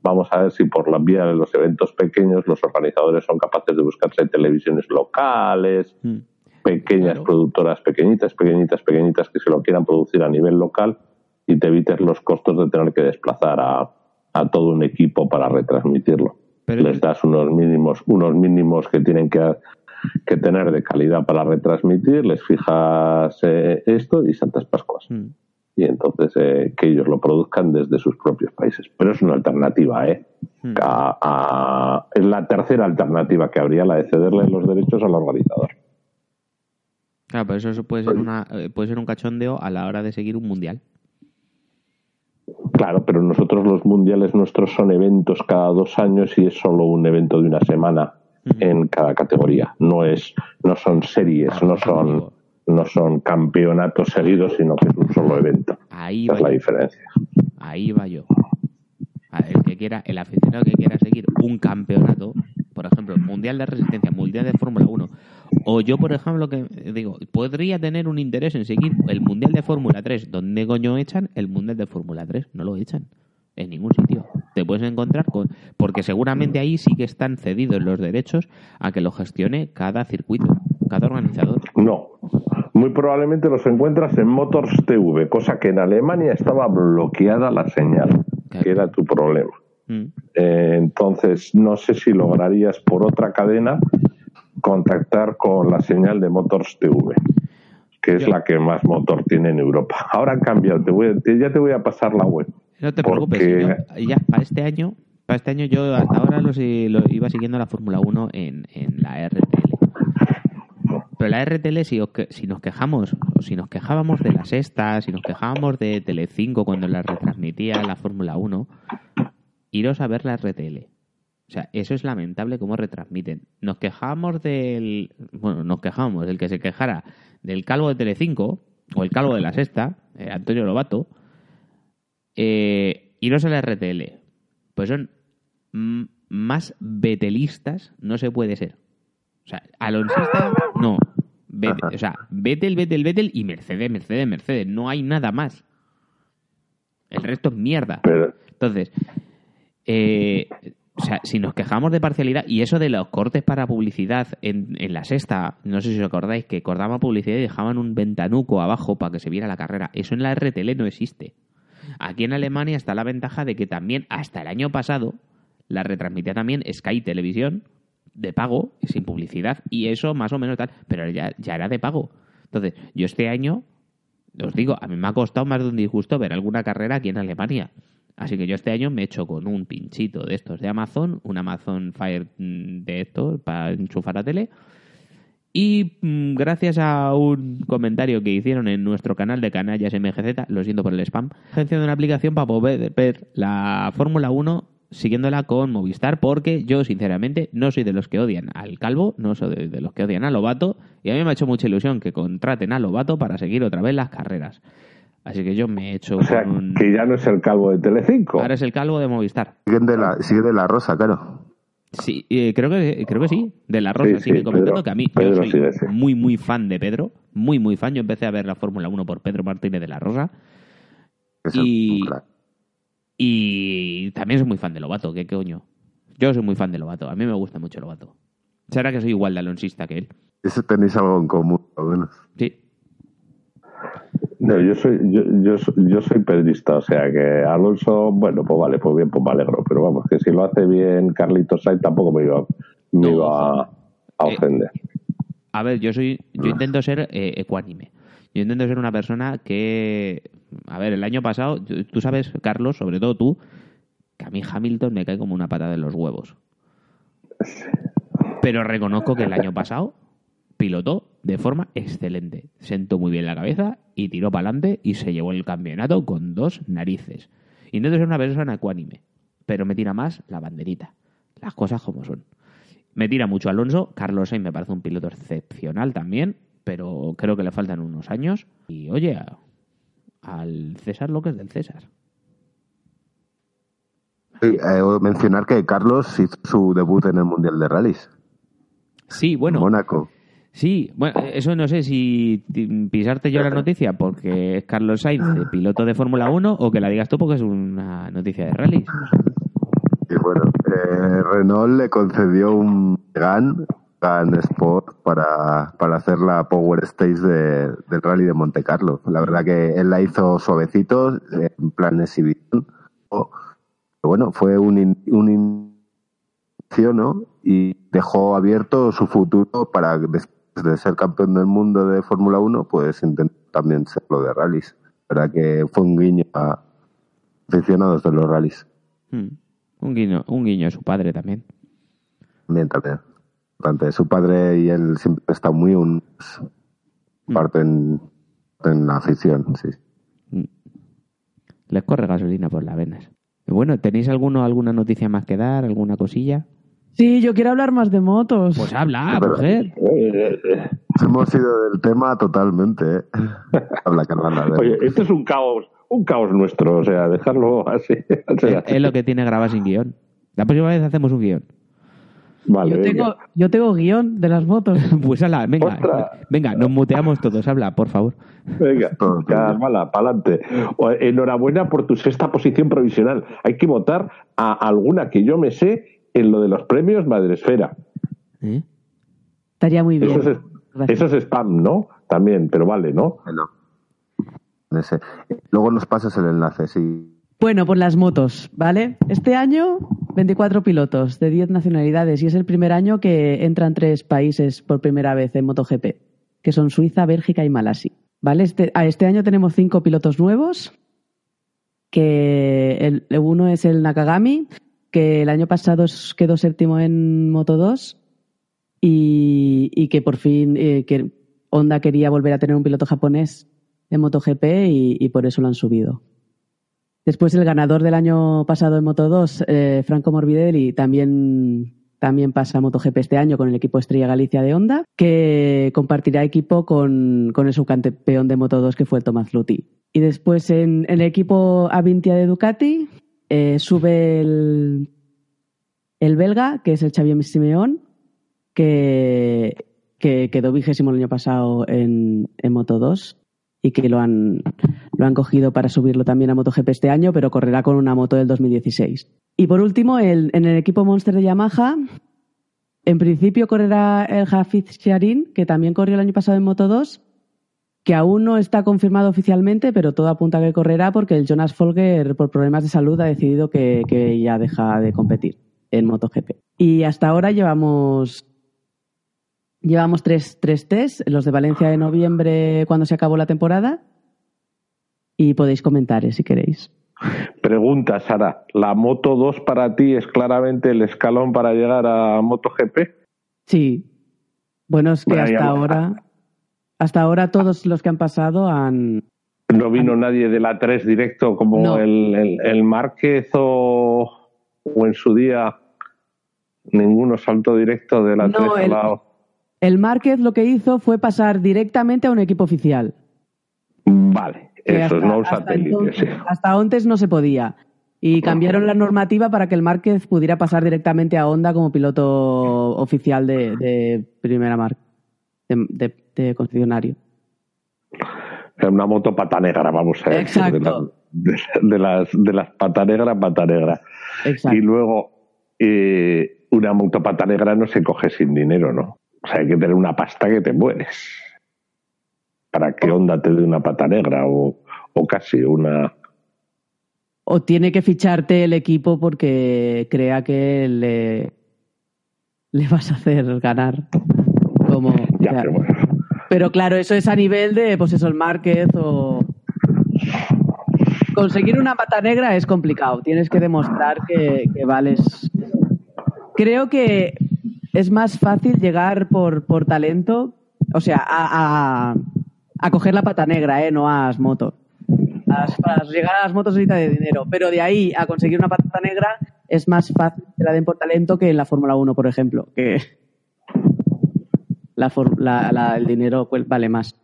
Vamos a ver si por la vía de los eventos pequeños los organizadores son capaces de buscarse televisiones locales, Mm. pequeñas Claro. productoras pequeñitas, pequeñitas, pequeñitas que se lo quieran producir a nivel local y te evites los costos de tener que desplazar a, a todo un equipo para retransmitirlo. Pero- Les das unos mínimos, unos mínimos que tienen que, que tener de calidad para retransmitir, les fijas eh, esto y Santas Pascuas Mm. Y entonces eh, que ellos lo produzcan desde sus propios países. Pero es una alternativa, ¿eh? Mm. A- a- es la tercera alternativa que habría, la de cederle los derechos al organizador. Claro, pero eso puede ser, una, eh, puede ser un cachondeo a la hora de seguir un mundial. Claro, pero nosotros los mundiales nuestros son eventos cada dos años y es solo un evento de una semana en cada categoría. No es, no son series, no son, no son campeonatos seguidos, sino que es un solo evento. Ahí Esa va es la diferencia. Ahí va yo. El que quiera, el aficionado que quiera seguir un campeonato, por ejemplo, Mundial de Resistencia, Mundial de Fórmula 1, o yo, por ejemplo, que digo, podría tener un interés en seguir el Mundial de Fórmula 3. ¿Dónde coño echan el Mundial de Fórmula 3? No lo echan. En ningún sitio. Te puedes encontrar con. Porque seguramente ahí sí que están cedidos los derechos a que lo gestione cada circuito, cada organizador. No. Muy probablemente los encuentras en Motors TV, cosa que en Alemania estaba bloqueada la señal, que era tu problema. Mm. Eh, entonces, no sé si lograrías por otra cadena contactar con la señal de Motors TV, que es la que más motor tiene en Europa. Ahora han cambiado, te voy a- te- ya te voy a pasar la web. No te Porque- preocupes, yo- ya para este año, para este año yo hasta ahora lo, si- lo iba siguiendo la Fórmula 1 en, en la RTL. La RTL, si, os que- si nos quejamos, o si nos quejábamos de la sexta, si nos quejábamos de Telecinco cuando la retransmitía la Fórmula 1, iros a ver la RTL. O sea, eso es lamentable cómo retransmiten. Nos quejábamos del. Bueno, nos quejábamos del que se quejara del calvo de Telecinco, o el calvo de la sexta, eh, Antonio Lobato, eh, iros a la RTL. Pues son más betelistas, no se puede ser. O sea, alonsista, no. O sea, Betel, Betel, Betel y Mercedes, Mercedes, Mercedes. No hay nada más. El resto es mierda. Pero, Entonces, eh, o sea, si nos quejamos de parcialidad y eso de los cortes para publicidad en, en la sexta, no sé si os acordáis, que cortaban publicidad y dejaban un ventanuco abajo para que se viera la carrera. Eso en la RTL no existe. Aquí en Alemania está la ventaja de que también hasta el año pasado la retransmitía también Sky Televisión de pago, sin publicidad, y eso más o menos tal, pero ya, ya era de pago. Entonces, yo este año, os digo, a mí me ha costado más de un disgusto ver alguna carrera aquí en Alemania. Así que yo este año me he hecho con un pinchito de estos de Amazon, un Amazon Fire mm, de estos para enchufar a tele. Y mm, gracias a un comentario que hicieron en nuestro canal de Canallas MGZ, lo siento por el spam, agencia de una aplicación para poder ver la Fórmula 1 siguiéndola con Movistar, porque yo sinceramente no soy de los que odian al Calvo, no soy de, de los que odian a Lobato, y a mí me ha hecho mucha ilusión que contraten a Lobato para seguir otra vez las carreras. Así que yo me he hecho o sea, un... que ya no es el calvo de Telecinco. Ahora es el Calvo de Movistar. Siguen de la, sigue de la rosa, claro. Sí, eh, creo que creo que sí, de la Rosa, Sí, sí, sí, me comentando Pedro- que a mí Pedro yo soy sigue, sí. muy muy fan de Pedro, muy muy fan, yo empecé a ver la Fórmula 1 por Pedro Martínez de la Rosa Es Y- un crack. Y también soy muy fan de Lobato, ¿qué coño? Yo soy muy fan de Lobato, a mí me gusta mucho Lobato. Será que soy igual de alonsista que él. Eso tenéis algo en común, por lo menos. Sí. No, yo soy, yo, yo, soy- yo soy pedrista, o sea que Alonso, bueno, pues vale, pues bien, pues me alegro, pero vamos, que si lo hace bien Carlitos Sainz tampoco me iba, me iba a, a Eh, ofender. A ver, yo soy yo intento ser eh, ecuánime. Yo intento ser una persona que A ver, el año pasado, tú sabes, Carlos, sobre todo tú, que a mí Hamilton me cae como una patada en los huevos. Pero reconozco que el año pasado pilotó de forma excelente. Sentó muy bien la cabeza y tiró para adelante y se llevó el campeonato con dos narices. No es una persona ecuánime, pero me tira más la banderita. Las cosas como son. Me tira mucho Alonso. Carlos Sainz me parece un piloto excepcional también, pero creo que le faltan unos años. Y oye, al César lo que es del César. Sí, eh, mencionar que Carlos hizo su debut en el Mundial de Rallys, Sí, bueno, Mónaco. Sí, bueno, eso no sé si pisarte yo la noticia porque es Carlos Sainz, piloto de Fórmula 1, o que la digas tú porque es una noticia de rally. Y bueno, eh, Renault le concedió un GAN, GAN Sport, para, para hacer la Power Stage de- del Rally de Monte Carlo. La verdad que él la hizo suavecito, en plan exhibición. Pero bueno, fue un, in- un inicio, ¿no? Y dejó abierto su futuro para, después de ser campeón del mundo de Fórmula 1, pues intentar también serlo de rallies. La verdad que fue un guiño a aficionados de los rallies. Hmm. Un guiño, un guiño a su padre también. También, también. Su padre y él siempre están muy unidos. Parte en, en la afición, sí. Les corre gasolina por las venas. Bueno, ¿tenéis alguno, alguna noticia más que dar? ¿Alguna cosilla? Sí, yo quiero hablar más de motos. Pues habla, Pero- mujer. Eh, eh, Hemos ido del tema totalmente. ¿eh? Habla Carvana. a ver. Oye, esto es un caos, un caos nuestro, o sea, dejarlo así. o sea, Es, es lo que tiene grabar sin guion. La próxima vez hacemos un guion. Vale, yo, tengo, yo tengo guion de las motos. Pues habla, venga, Ostras. venga, nos muteamos todos, habla, por favor. Venga. Carmala, pa'lante. Enhorabuena por tu sexta posición provisional. Hay que votar a alguna que yo me sé en lo de los premios Madresfera. ¿Eh? Estaría muy bien. Eso es, Gracias. eso es spam, ¿no? También, pero vale, ¿no? Bueno. Ese. Luego nos pasas el enlace, sí. Bueno, por las motos, ¿vale? Este año, 24 pilotos de 10 nacionalidades y es el primer año que entran tres países por primera vez en MotoGP, que son Suiza, Bélgica y Malasia. ¿Vale? Este, ah, este año tenemos cinco pilotos nuevos, que el, uno es el Nakagami, que el año pasado quedó séptimo en Moto 2 y, que por fin eh, que Honda quería volver a tener un piloto japonés en MotoGP y por eso lo han subido. Después el ganador del año pasado en Moto 2, eh, Franco Morbidelli, también, también pasa a MotoGP este año con el equipo Estrella Galicia de Honda, que compartirá equipo con, el subcampeón de Moto 2 que fue el Tomás Lutti. Y después en, el equipo Avintia de Ducati eh, sube el, el belga, que es el Xavier Simeón, que, que quedó vigésimo el año pasado en, en Moto 2 y que lo han, lo han cogido para subirlo también a MotoGP este año, pero correrá con una moto del 2016. Y por último, en el equipo Monster de Yamaha, en principio correrá el Hafiz Sharin, que también corrió el año pasado en Moto 2, que aún no está confirmado oficialmente, pero todo apunta a que correrá porque el Jonas Folger, por problemas de salud, ha decidido que, que ya deja de competir en MotoGP. Y hasta ahora llevamos Llevamos tres, tres test, los de Valencia de noviembre cuando se acabó la temporada. Y podéis comentar eh, si queréis. Pregunta, Sara, ¿la Moto 2 para ti es claramente el escalón para llegar a MotoGP? Sí. Bueno, es que Bueno, hasta ahora, hasta ahora todos los que han pasado han. ¿No vino nadie de la 3 directo como No. el, el, el Márquez o, o en su día ninguno saltó directo de la No, 3 a el- la El Márquez lo que hizo fue pasar directamente a un equipo oficial. Vale, eso es hasta- no un hasta satélite, entonces- sí. Hasta antes no se podía. Y cambiaron la normativa para que el Márquez pudiera pasar directamente a Honda como piloto oficial de, de primera marca, de, de- de concesionario. Una moto pata negra, vamos a decir. Exacto. De, la- de- de las, de las pata negra, pata negra. Exacto. Y luego, eh, una moto pata negra no se coge sin dinero, ¿no? O sea, hay que tener una pasta que te mueres. Para que Honda te dé una pata negra o, o casi una. O tiene que ficharte el equipo porque crea que le, le vas a hacer ganar. Como, Ya, o sea, pero bueno. pero claro, eso es a nivel de, pues eso, el Márquez o, Conseguir una pata negra es complicado. Tienes que demostrar que, que vales. Creo que es más fácil llegar por, por talento, o sea, a, a, a coger la pata negra, ¿eh? no a las motos. Para llegar a las motos necesita de dinero, pero de ahí a conseguir una pata negra es más fácil que la den por talento que en la Fórmula 1, por ejemplo, que la, for- la- la- el dinero pues, vale más.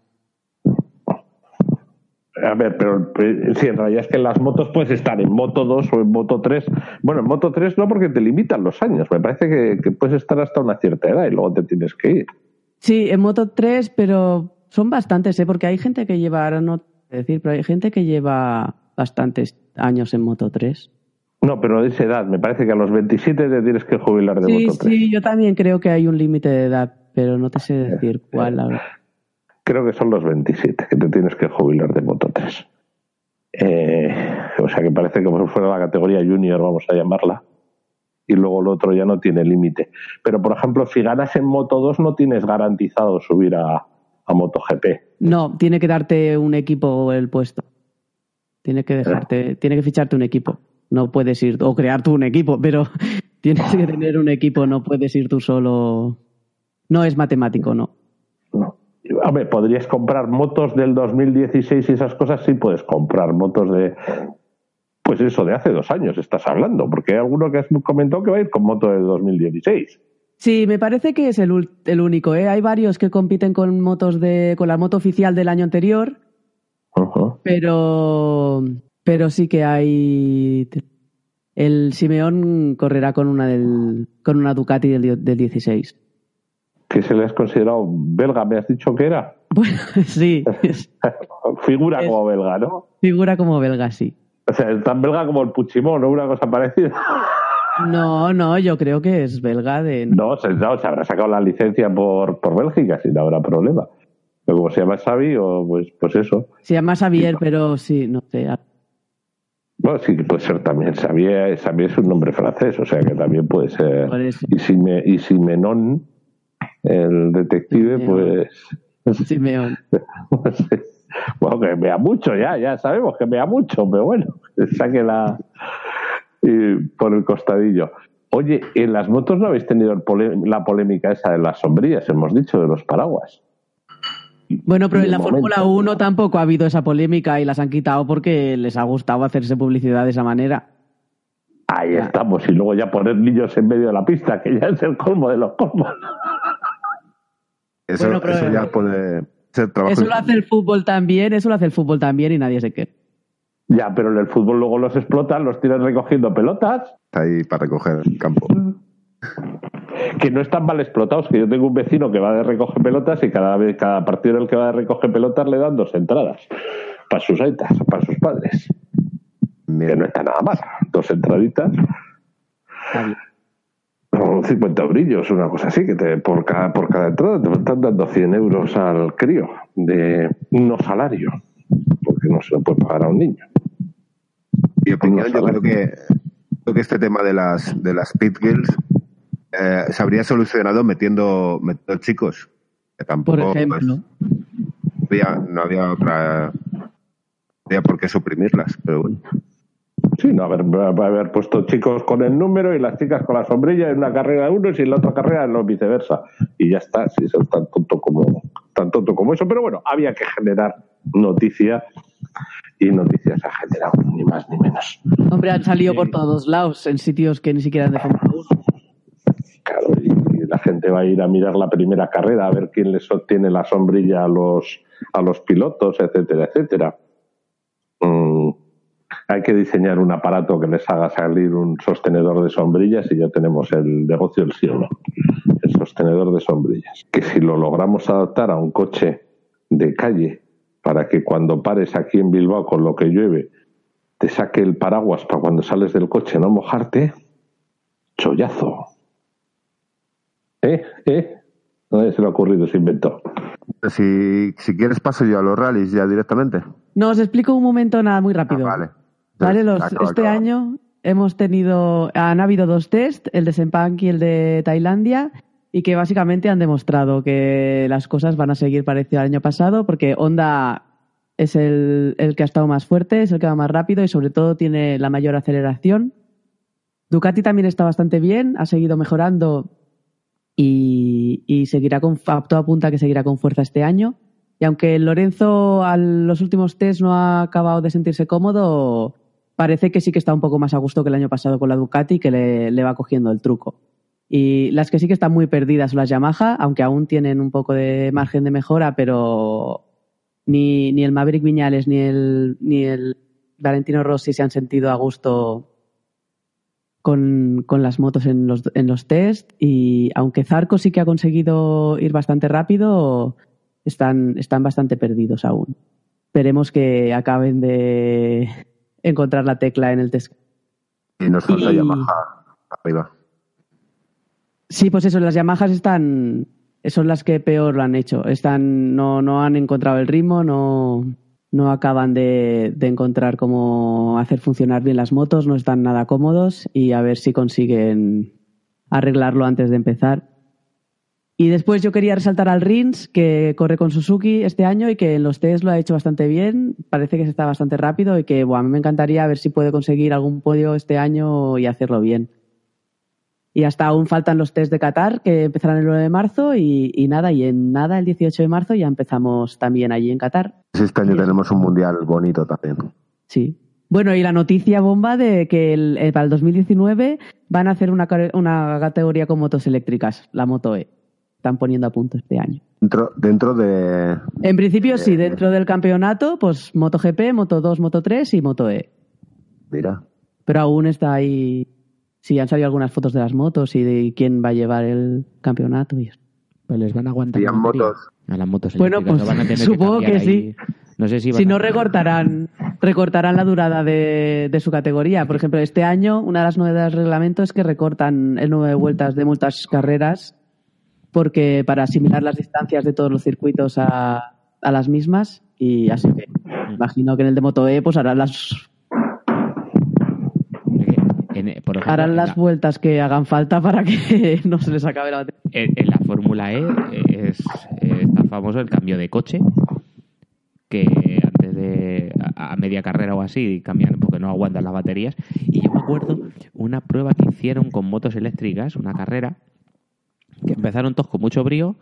A ver, pero eh, sí, en realidad es que en las motos puedes estar en Moto 2 o en Moto 3. Bueno, en Moto 3 no porque te limitan los años. Me parece que, que puedes estar hasta una cierta edad y luego te tienes que ir. Sí, en Moto 3, pero son bastantes, ¿eh? porque hay gente que lleva, ahora no decir, pero hay gente que lleva bastantes años en Moto 3. No, pero esa edad. Me parece que a los 27 te tienes que jubilar de Sí, Moto 3. sí, yo también creo que hay un límite de edad, pero no te sé decir cuál ahora. Creo que son los 27 que te tienes que jubilar de Moto 3. Eh, o sea que parece como si fuera la categoría junior, vamos a llamarla. Y luego el otro ya no tiene límite. Pero, por ejemplo, si ganas en Moto 2 no tienes garantizado subir a, a MotoGP. No, tiene que darte un equipo el puesto. Tiene que dejarte, tiene que ficharte un equipo. No puedes ir, o crear tú un equipo, pero tienes que tener un equipo, no puedes ir tú solo. No es matemático, no. No. A ver, podrías comprar motos del 2016 y esas cosas, sí puedes comprar motos de. Pues eso, de hace dos años estás hablando, porque hay alguno que has comentado que va a ir con moto del 2016. Sí, me parece que es el, el único. ¿eh? Hay varios que compiten con motos de, con la moto oficial del año anterior, pero, pero sí que hay. El Simeón correrá con una del, con una Ducati del, del 16. Que se le has considerado belga, me has dicho que era. Bueno, sí, Figura Es- como belga, ¿no? figura como belga, sí. O sea, es tan belga como el Puchimón, ¿no? Una cosa parecida. No, no, yo creo que es belga de. No, se, no, se habrá sacado la licencia por, por Bélgica, si no habrá problema. Pero como se llama Xavi, o pues, pues eso. Se llama Xavier, pero sí, no sé. Bueno, sí puede ser también. Xavier, Xavier es un nombre francés, o sea que también puede ser. Y si, me, y si Menón, el detective, pues. Simeón. bueno, que vea mucho ya, ya sabemos que vea mucho, pero bueno, que saque la. Y por el costadillo. Oye, en las motos no habéis tenido la polémica esa de las sombrillas, hemos dicho, de los paraguas. Bueno, pero en la. Fórmula 1 tampoco ha habido esa polémica y las han quitado porque les ha gustado hacerse publicidad de esa manera. Ahí Ya. estamos, y luego ya poner niños en medio de la pista, que ya es el colmo de los colmos. Eso, Bueno, pero- eso ya puede ser trabajo. Eso lo hace el fútbol también, eso lo hace el fútbol también y nadie se qué. Ya, pero en el fútbol luego los explotan, los tiran recogiendo pelotas, ahí para recoger el campo. que no están mal explotados, que yo tengo un vecino que va de recoge pelotas y cada vez, cada partido en el que va de recoge pelotas le dan dos entradas para sus aitas, para sus padres. Que no está nada mal. Dos entraditas, Está bien. son 50 brillos, una cosa así, que te, por, cada, por cada entrada te están dando 100 euros al crío de no salario, porque no se lo puede pagar a un niño. Mi opinión, yo creo que, creo que este tema de las de las pit girls eh, se habría solucionado metiendo, metiendo chicos. Que tampoco, Por ejemplo. pues, había- no había otra. No había por qué suprimirlas, pero bueno. Sí, no, haber, haber puesto chicos con el número y las chicas con la sombrilla en una carrera de unos y en la otra carrera no viceversa. Y ya está, si eso es tan tonto como, tan tonto como eso. Pero bueno, había que generar noticia y noticias ha generado, ni más ni menos. Hombre, han salido por todos lados, en sitios que ni siquiera es de Fórmula 1. Claro, y la gente va a ir a mirar la primera carrera, a ver quién les obtiene la sombrilla a los, a los pilotos, etcétera, etcétera. Mm, hay que diseñar un aparato que les haga salir un sostenedor de sombrillas y ya tenemos el negocio del siglo, el sostenedor de sombrillas. Que si lo logramos adaptar a un coche de calle para que cuando pares aquí en Bilbao con lo que llueve te saque el paraguas para cuando sales del coche no mojarte, chollazo. ¿Eh? ¿Eh? No se le ha ocurrido ese invento. Si, si quieres, paso yo a los rallies ya directamente. No, os explico un momento nada muy rápido. Ah, vale. Vale, los- Acaba, este acaba. año hemos tenido, han habido dos test, el de Sempank y el de Tailandia, y que básicamente han demostrado que las cosas van a seguir parecido al año pasado, porque Honda es el, el que ha estado más fuerte, es el que va más rápido y sobre todo tiene la mayor aceleración. Ducati también está bastante bien, ha seguido mejorando y, y seguirá con, todo apunta a que seguirá con fuerza este año. Y aunque Lorenzo a los últimos test no ha acabado de sentirse cómodo, parece que sí que está un poco más a gusto que el año pasado con la Ducati, que le, le va cogiendo el truco. Y las que sí que están muy perdidas son las Yamaha, aunque aún tienen un poco de margen de mejora, pero ni, ni el Maverick Viñales ni el, ni el Valentino Rossi se han sentido a gusto con, con las motos en los, en los test. Y aunque Zarco sí que ha conseguido ir bastante rápido, están, están bastante perdidos aún. Esperemos que acaben de encontrar la tecla en el test. Y nos falta Y- Yamaha arriba. Sí, pues eso, las Yamahas están. Son las que peor lo han hecho. Están, no, no han encontrado el ritmo, no, no acaban de, de encontrar cómo hacer funcionar bien las motos, no están nada cómodos y a ver si consiguen arreglarlo antes de empezar. Y después yo quería resaltar al Rins, que corre con Suzuki este año y que en los test lo ha hecho bastante bien. Parece que está bastante rápido y que buah, a mí me encantaría ver si puede conseguir algún podio este año y hacerlo bien. Y hasta aún faltan los test de Qatar, que empezarán el 9 de marzo, y, y nada, y en nada, el 18 de marzo ya empezamos también allí en Qatar. Este año tenemos un mundial bonito también. Sí. Bueno, y la noticia bomba de que el- eh, para el 2019 van a hacer una, una categoría con motos eléctricas, la Moto E. Están poniendo a punto este año. Dentro, dentro de. En principio, sí, dentro del campeonato, pues MotoGP, Moto 2, Moto 3 y Moto E. Mira. Pero aún está ahí. Sí, han salido algunas fotos de las motos y de quién va a llevar el campeonato. Y... Pues les van a aguantar. Motos. A las motos Bueno, pues, van a tener supongo que ahí. No sé si van Si a- no, recortarán, recortarán la durada de, de su categoría. Por ejemplo, este año, una de las novedades del reglamento es que recortan el número de vueltas de multas carreras porque para asimilar las distancias de todos los circuitos a, a las mismas. Y así que imagino que en el de Moto E pues harán las, En- por ejemplo, harán las la- vueltas que hagan falta para que no se les acabe la batería. en, en la Fórmula E es, eh, está famoso el cambio de coche, que antes de a, a media carrera o así cambian porque no aguantan las baterías. Y yo me acuerdo una prueba que hicieron con motos eléctricas, una carrera, que empezaron todos con mucho brío,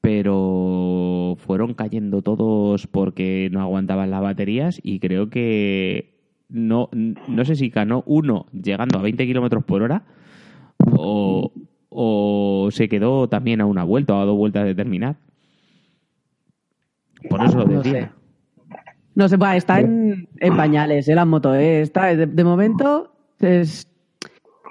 pero fueron cayendo todos porque no aguantaban las baterías y creo que no, no sé si ganó uno llegando a 20 kilómetros por hora o, o se quedó también a una vuelta o a dos vueltas de terminar. Por eso lo decía. No sé, va, está en, en pañales, ¿eh? la moto. ¿eh? Está, de, de momento, es,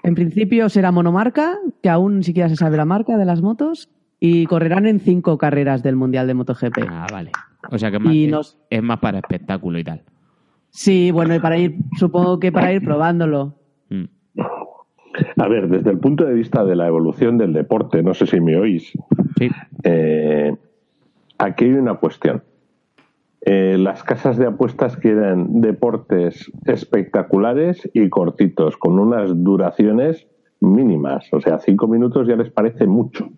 en principio será monomarca, que aún ni siquiera se sabe la marca de las motos, y correrán en cinco carreras del Mundial de MotoGP. Ah, vale. O sea que más, Y es- nos- es más para espectáculo y tal. Sí, bueno, y para ir, supongo que para ir probándolo. Mm. A ver, desde el punto de vista de la evolución del deporte, no sé si me oís, Sí. eh, aquí hay una cuestión. Eh, las casas de apuestas quieren deportes espectaculares y cortitos, con unas duraciones mínimas. O sea, cinco minutos ya les parece mucho.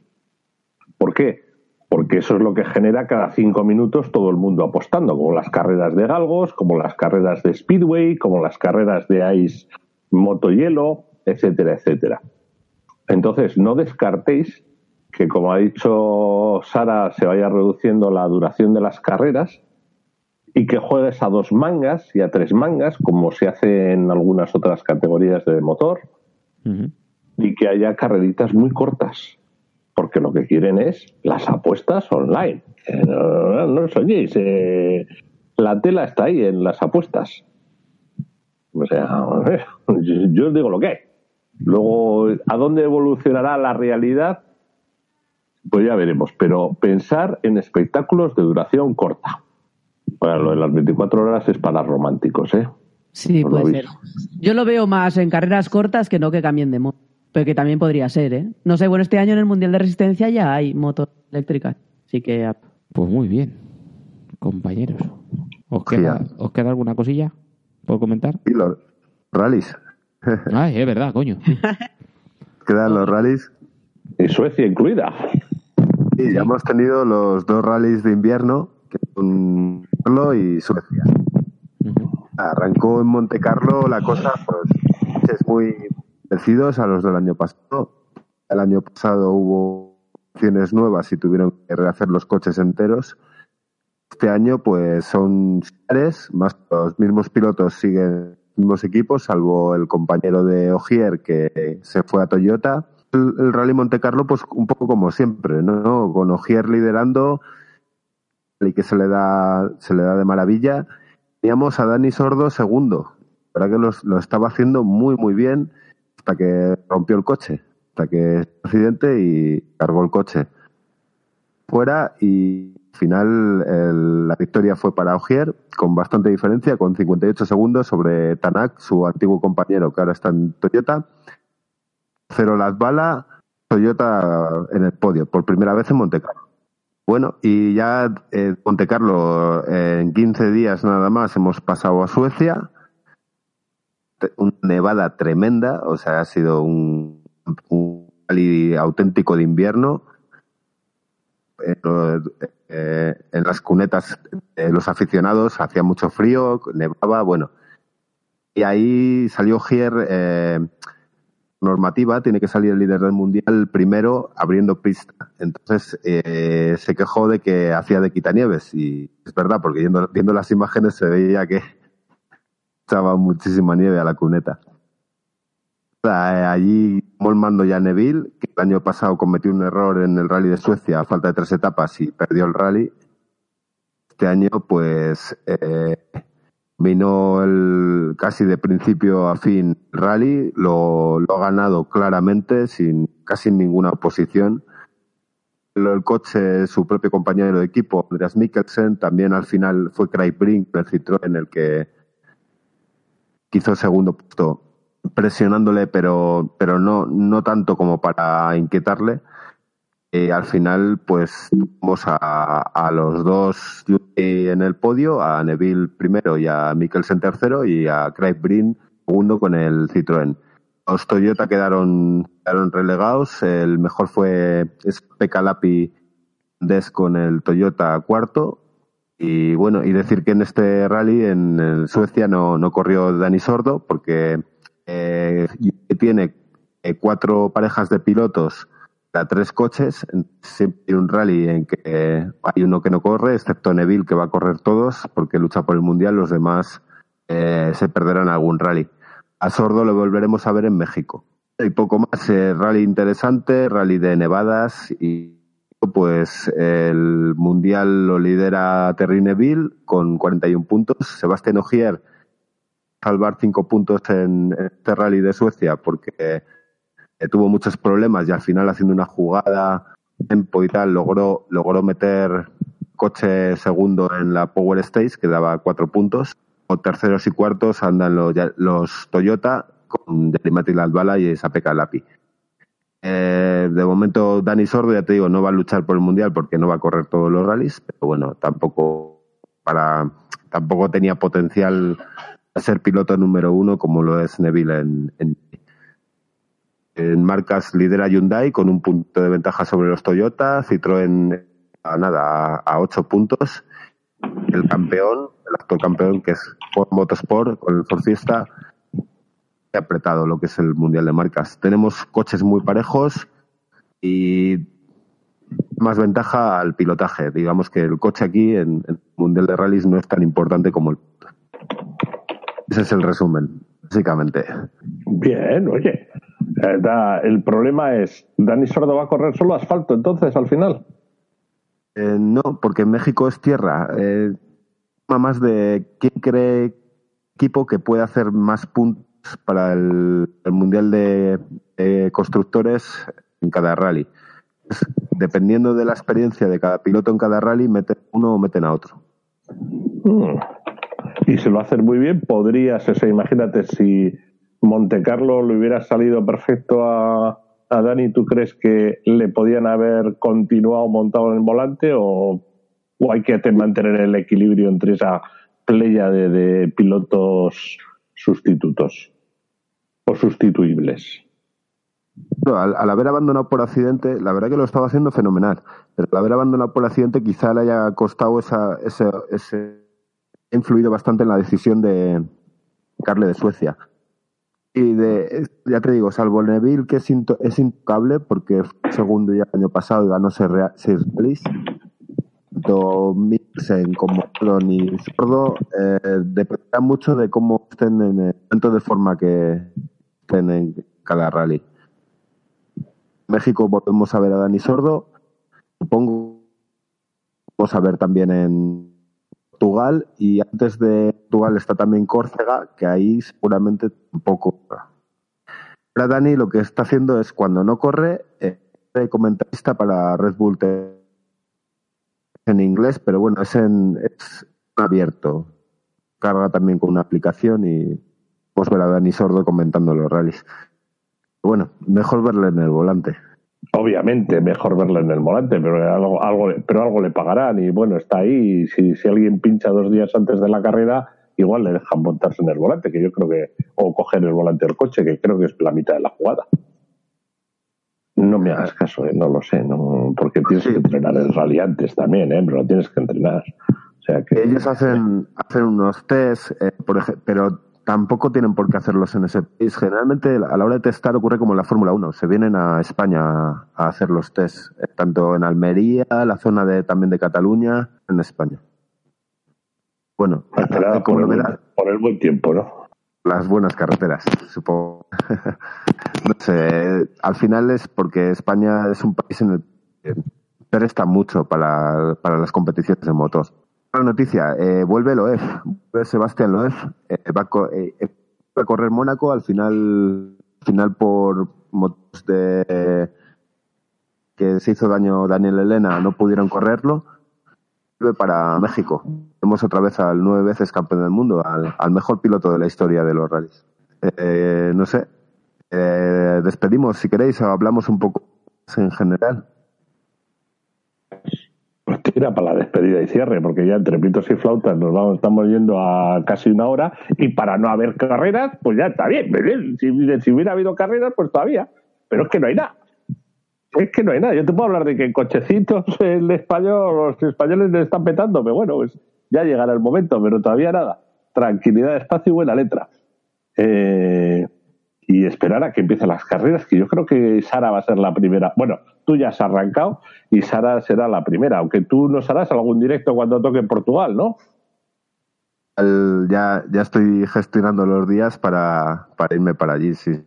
¿Por qué? Porque eso es lo que genera cada cinco minutos todo el mundo apostando, como las carreras de galgos, como las carreras de speedway, como las carreras de ice motohielo, etcétera, etcétera. Entonces, no descartéis que, como ha dicho Sara, se vaya reduciendo la duración de las carreras y que juegues a dos mangas y a tres mangas, como se hace en algunas otras categorías de motor, y que haya carreritas muy cortas, porque lo que quieren es las apuestas online. Eh, No, no os eh, la tela está ahí en las apuestas. O sea, yo, os digo lo que hay. Luego, ¿a dónde evolucionará la realidad? Pues ya veremos, pero pensar en espectáculos de duración corta. Bueno, lo de las 24 horas es para románticos, ¿eh? Sí, puede ser. Yo lo veo más en carreras cortas que no que cambien de moto. Pero que también podría ser, ¿eh? No sé, bueno, este año en el Mundial de Resistencia ya hay motos eléctricas. Así que ah, Pues muy bien, compañeros. ¿Os queda. ¿Os queda alguna cosilla por comentar? Y los rallies. Ay, es verdad, coño. Quedan los rallies. Y Suecia incluida. Y ya hemos tenido los dos rallies de invierno, que son Carlo y Suecia. Arrancó en Monte Carlo la cosa, pues, es muy parecidos a los del año pasado. El año pasado hubo opciones nuevas y tuvieron que rehacer los coches enteros. Este año, pues son similares, más los mismos pilotos siguen los mismos equipos, salvo el compañero de Ogier que se fue a Toyota. El, Rally Monte Carlo, pues un poco como siempre, ¿no? Con Ogier liderando y que se le da, se le da de maravilla. Teníamos a Dani Sordo segundo. La verdad que lo, lo estaba haciendo muy, muy bien hasta que rompió el coche, hasta que accidente y cargó el coche. Fuera y al final el, la victoria fue para Ogier con bastante diferencia, con 58 segundos sobre Tanak, su antiguo compañero que ahora está en Toyota. Cero las balas, Toyota en el podio, por primera vez en Monte Carlo. Bueno, y ya eh, Monte Carlo, eh, en 15 días nada más hemos pasado a Suecia. Una nevada tremenda, o sea, ha sido un, un auténtico de invierno. Eh, en las cunetas eh, los aficionados hacía mucho frío, nevaba, bueno. Y ahí salió Gier eh, normativa, tiene que salir el líder del mundial primero abriendo pista. Entonces eh, se quejó de que hacía de quitanieves y es verdad, porque viendo, viendo las imágenes se veía que muchísima nieve a la cuneta. Allí tomó el mando ya Neville, que el año pasado cometió un error en el rally de Suecia a falta de tres etapas y perdió el rally. Este año, pues, eh, vino el, casi de principio a fin rally, lo, ha ganado claramente, sin casi ninguna oposición. El, el, coche, su propio compañero de equipo, Andreas Mikkelsen, también al final fue Craig Brink, el Citroën, el que hizo segundo puesto presionándole, pero, pero no, no tanto como para inquietarle. Eh, al final, pues tuvimos a, a, los dos en el podio, a Neville primero y a Mikkelsen tercero y a Craig Breen segundo con el Citroën. Los Toyota quedaron, quedaron relegados, el mejor fue Pekalapi Des con el Toyota cuarto. Y bueno, y decir que en este rally en Suecia no, no corrió Dani Sordo porque eh, tiene eh, cuatro parejas de pilotos a tres coches, siempre hay un rally en que eh, hay uno que no corre, excepto Neville que va a correr todos porque lucha por el mundial, los demás eh, se perderán algún rally. A Sordo lo volveremos a ver en México. Y poco más, eh, rally interesante, rally de nevadas y pues el mundial lo lidera Terry Neville con 41 puntos. Sebastián Ogier salvar cinco puntos en este rally de Suecia porque eh, tuvo muchos problemas y al final haciendo una jugada tempo y tal logró logró meter coche segundo en la Power Stage que daba cuatro puntos o terceros y cuartos andan los, los Toyota con Delimati Lalbala y Sapeca Lapi eh, de momento Dani Sordo ya te digo no va a luchar por el mundial porque no va a correr todos los rallies pero bueno tampoco para tampoco tenía potencial a ser piloto número uno como lo es Neville en, en, marcas lidera Hyundai con un punto de ventaja sobre los Toyota, Citroën a nada a, ocho puntos, el campeón, el actual campeón que es Ford Motorsport con el Ford Fiesta apretado lo que es el mundial de marcas. Tenemos coches muy parejos y más ventaja al pilotaje. Digamos que el coche aquí en, en el mundial de rallies no es tan importante como el ese es el resumen, básicamente. Bien, oye. Eh, da, el problema es, ¿Dani Sordo va a correr solo asfalto entonces al final? Eh, no, porque México es tierra. Eh, más de quién cree equipo que puede hacer más puntos para el, Mundial de, Constructores en cada rally. Dependiendo de la experiencia de cada piloto en cada rally, meten uno o meten a otro. Hmm y se lo hacen muy bien, podrías, imagínate si Monte Carlo le hubiera salido perfecto a, Dani, ¿tú crees que le podían haber continuado montado en el volante o, hay que mantener el equilibrio entre esa playa de pilotos sustitutos o sustituibles? No, al, haber abandonado por accidente, la verdad que lo estaba haciendo fenomenal, pero al haber abandonado por accidente quizá le haya costado esa, ese, ese influido bastante en la decisión de Carle de Suecia. Y de, ya te digo, salvo Neville, que es, es intocable porque fue segundo ya el año pasado y ganó seis rallies, tanto Mixen como Sordo eh, dependerá mucho de cómo estén en el momento de forma que en cada rally. México volvemos a ver a Dani Sordo, supongo vamos a ver también en Portugal y antes de Portugal está también Córcega, que ahí seguramente tampoco. Ahora Dani lo que está haciendo es cuando no corre, eh, comentarista para Red Bull en inglés, pero bueno, es en es abierto. Carga también con una aplicación y pues ver a Dani Sordo comentando los rallies. Bueno, mejor verle en el volante. Obviamente, mejor verle en el volante, pero algo, algo, pero algo le pagarán y bueno, está ahí. Y si, si alguien pincha dos días antes de la carrera, igual le dejan montarse en el volante, que yo creo que, o coger el volante del coche, que creo que es la mitad de la jugada. No me hagas caso, ¿eh? no lo sé, no, porque tienes que entrenar el rally antes también, ¿eh? pero lo tienes que entrenar. O sea que... Ellos hacen, hacen unos test, eh, por ejemplo, pero tampoco tienen por qué hacerlos en ese país. Generalmente a la hora de testar ocurre como en la Fórmula 1. Se vienen a España a hacer los test, eh, tanto en Almería, la zona de también de Cataluña, en España. Bueno, por, el, por el buen tiempo, ¿no? Las buenas carreteras, supongo. no sé, al final es porque España es un país en el que presta mucho para, para las competiciones de motor noticia, eh, vuelve Loef, vuelve Sebastián Loef, eh, va, eh, va, a correr Mónaco, al final, final por motos de que se hizo daño Daniel Elena, no pudieron correrlo, vuelve para México. Vemos otra vez al nueve veces campeón del mundo, al, mejor piloto de la historia de los rallies. no sé, despedimos si queréis, hablamos un poco en general tira para la despedida y cierre, porque ya entre pitos y flautas nos vamos, estamos yendo a casi una hora y para no haber carreras, pues ya está bien. Si, hubiera habido carreras, pues todavía. Pero es que no hay nada. Es que no hay nada. Yo te puedo hablar de que en cochecitos el español, los españoles le están petando, pero bueno, pues ya llegará el momento, pero todavía nada. Tranquilidad, espacio y buena letra. Eh, y esperar a que empiecen las carreras, que yo creo que Sara va a ser la primera. Bueno, tú ya has arrancado y Sara será la primera, aunque tú nos harás algún directo cuando toque Portugal, ¿no? ya, ya estoy gestionando los días para, para irme para allí, sí.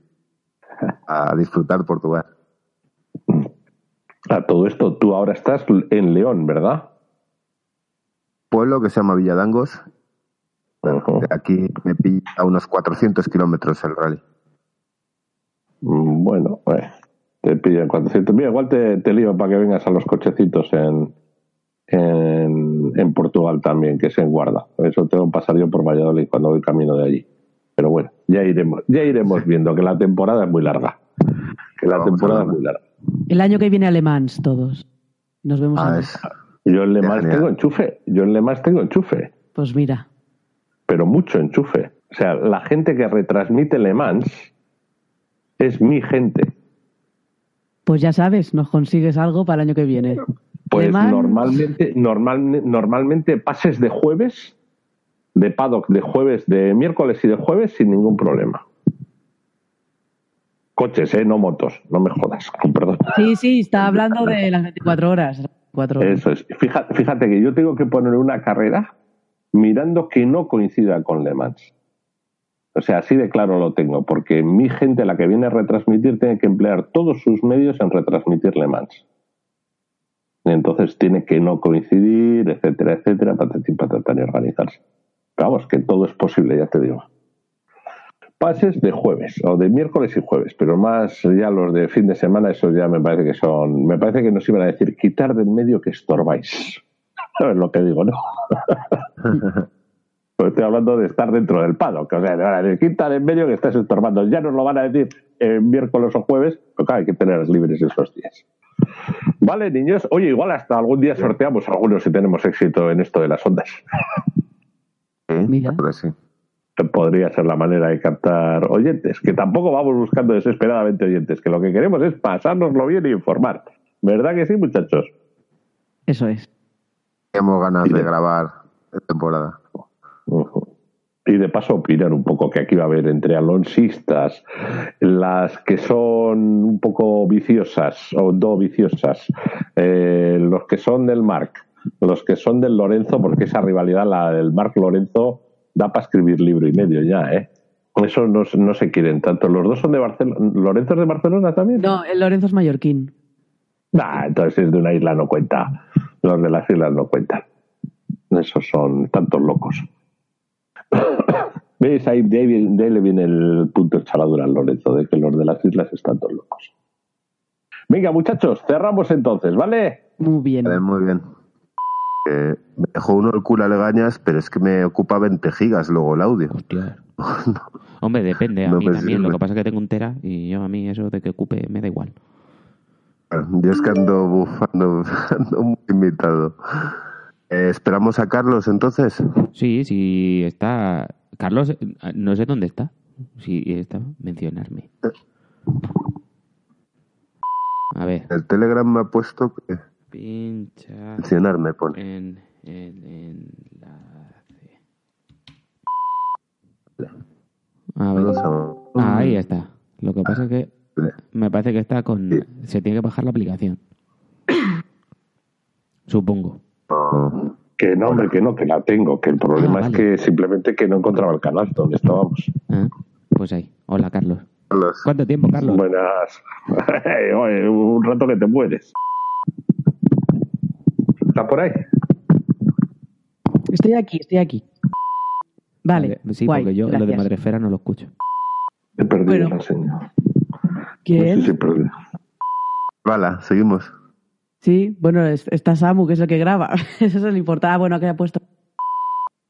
A disfrutar Portugal. A todo esto, tú ahora estás en León, ¿verdad? Pueblo que se llama Villadangos. Aquí me pilla a unos 400 kilómetros el rally. Mm, bueno, pues te piden 400. Mira, igual te, te lío para que vengas a los cochecitos en, en, Portugal también, que se en Guarda. Eso tengo que pasar yo por Valladolid cuando voy camino de allí. Pero bueno, ya iremos, ya iremos viendo que la temporada es muy larga. Que la temporada es muy larga. El año que viene alemán todos. Nos vemos. Ah, yo en Le Mans tengo enchufe. Yo en Le Mans tengo enchufe. Pues mira. Pero mucho enchufe. O sea, la gente que retransmite Le Mans es mi gente. Pues ya sabes, nos consigues algo para el año que viene. Pues normalmente, normalmente pases de jueves, de paddock de jueves, de miércoles y de jueves sin ningún problema. Coches, ¿eh? No motos, no me jodas, perdón. Sí, sí, está hablando de las 24 horas. Eso es. Fíjate, fíjate que yo tengo que poner una carrera mirando que no coincida con Le Mans. O sea, así de claro lo tengo, porque mi gente, la que viene a retransmitir, tiene que emplear todos sus medios en retransmitir Le Mans. Entonces tiene que no coincidir, etcétera, etcétera, para tratar de organizarse. vamos, que todo es posible, ya te digo. Pases de jueves o de miércoles y jueves, pero más ya los de fin de semana, eso ya me parece que son, me parece que nos iban a decir quitar del medio que estorbáis. ¿Sabes lo que digo, no? Pues estoy hablando de estar dentro del paddock. O sea, de quitar en medio que estás estorbando. Ya nos lo van a decir en miércoles o jueves, pero claro, hay que tener libres esos días. Vale, niños. Oye, igual hasta algún día sorteamos algunos si tenemos éxito en esto de las ondas. Mira. Sí. Podría ser la manera de captar oyentes, que tampoco vamos buscando desesperadamente oyentes, que lo que queremos es pasárnoslo bien e informar. ¿Verdad que sí, muchachos? Eso es. Tenemos ganas de grabar temporada. Y de paso opinar un poco que aquí va a haber entre alonsistas, las que son un poco viciosas o do viciosas, eh, los que son del Marc, los que son del Lorenzo, porque esa rivalidad, la del Marc Lorenzo, da para escribir libro y medio ya, ¿eh? Eso no, no se quieren tanto. ¿Los dos son de Barcelona? ¿Lorenzo es de Barcelona también? No, el Lorenzo es mallorquín. Nah, entonces es de una isla no cuenta. Los de las islas no cuentan. Esos son tantos locos. ¿Veis? Ahí de, ahí le viene el punto de chaladura al Lorenzo, de que los de las islas están todos locos. Venga, muchachos, cerramos entonces, ¿vale? Muy bien. Vale, muy bien. Eh, me dejó uno el culo a legañas, pero es que me ocupa 20 gigas luego el audio. Hostia. Hombre, depende. A No mí también. Lo sirve. que pasa es que tengo un tera y yo a mí eso de que ocupe me da igual. Yo es que ando bufando, ando muy invitado. Eh, ¿Esperamos a Carlos entonces? Sí, sí está. Carlos, no sé dónde está. Si está, mencionarme. A ver, El Telegram me ha puesto que pincha mencionarme, pone. en el enlace. A ver, ah, ahí está. Lo que pasa es que me parece que está con. Sí. Se tiene que bajar la aplicación. Supongo. No. Que no, hombre, que no, que la tengo. Que el problema Ah, es que simplemente que no encontraba el canal donde estábamos. Ah, Pues ahí. Hola, Carlos. Carlos. ¿Cuánto tiempo, Carlos? Buenas. Oye, un rato que te mueres. ¿Está por ahí? Estoy aquí, estoy aquí. Vale. Sí, guay, porque yo lo de. Madrefera no lo escucho. He perdido Bueno. la señal. ¿Quién? Sí, sí, perdí. Vale, seguimos. Sí, bueno, es- está Samu, que es el que graba. Eso es lo importante. Ah, bueno, que ha puesto.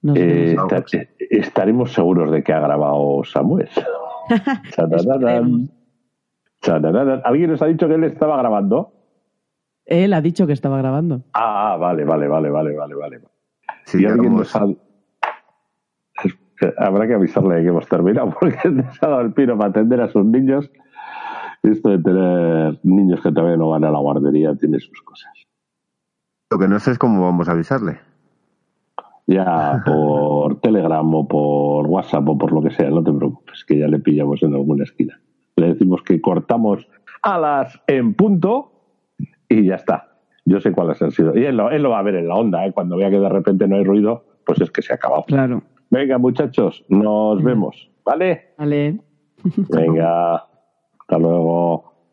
No sé. Eh, eh, estaremos seguros de que ha grabado Samuel. ¿Alguien nos ha dicho que él estaba grabando? Él ha dicho que estaba grabando. Ah, vale, vale, vale, vale, vale, vale. Sí, y alguien nos ha... Habrá que avisarle que hemos terminado porque se ha dado el pino para atender a sus niños. Esto de tener niños que todavía no van a la guardería tiene sus cosas. Lo que no sé es cómo vamos a avisarle. Ya por Telegram o por WhatsApp o por lo que sea, no te preocupes, que ya le pillamos en alguna esquina. Le decimos que cortamos a las en punto y ya está. Yo sé cuáles han sido. Y él lo, él lo va a ver en la onda, ¿eh? cuando vea que de repente no hay ruido, pues es que se ha acabado. Claro. Venga, muchachos, nos vemos, ¿vale? Vale. Venga, hasta luego.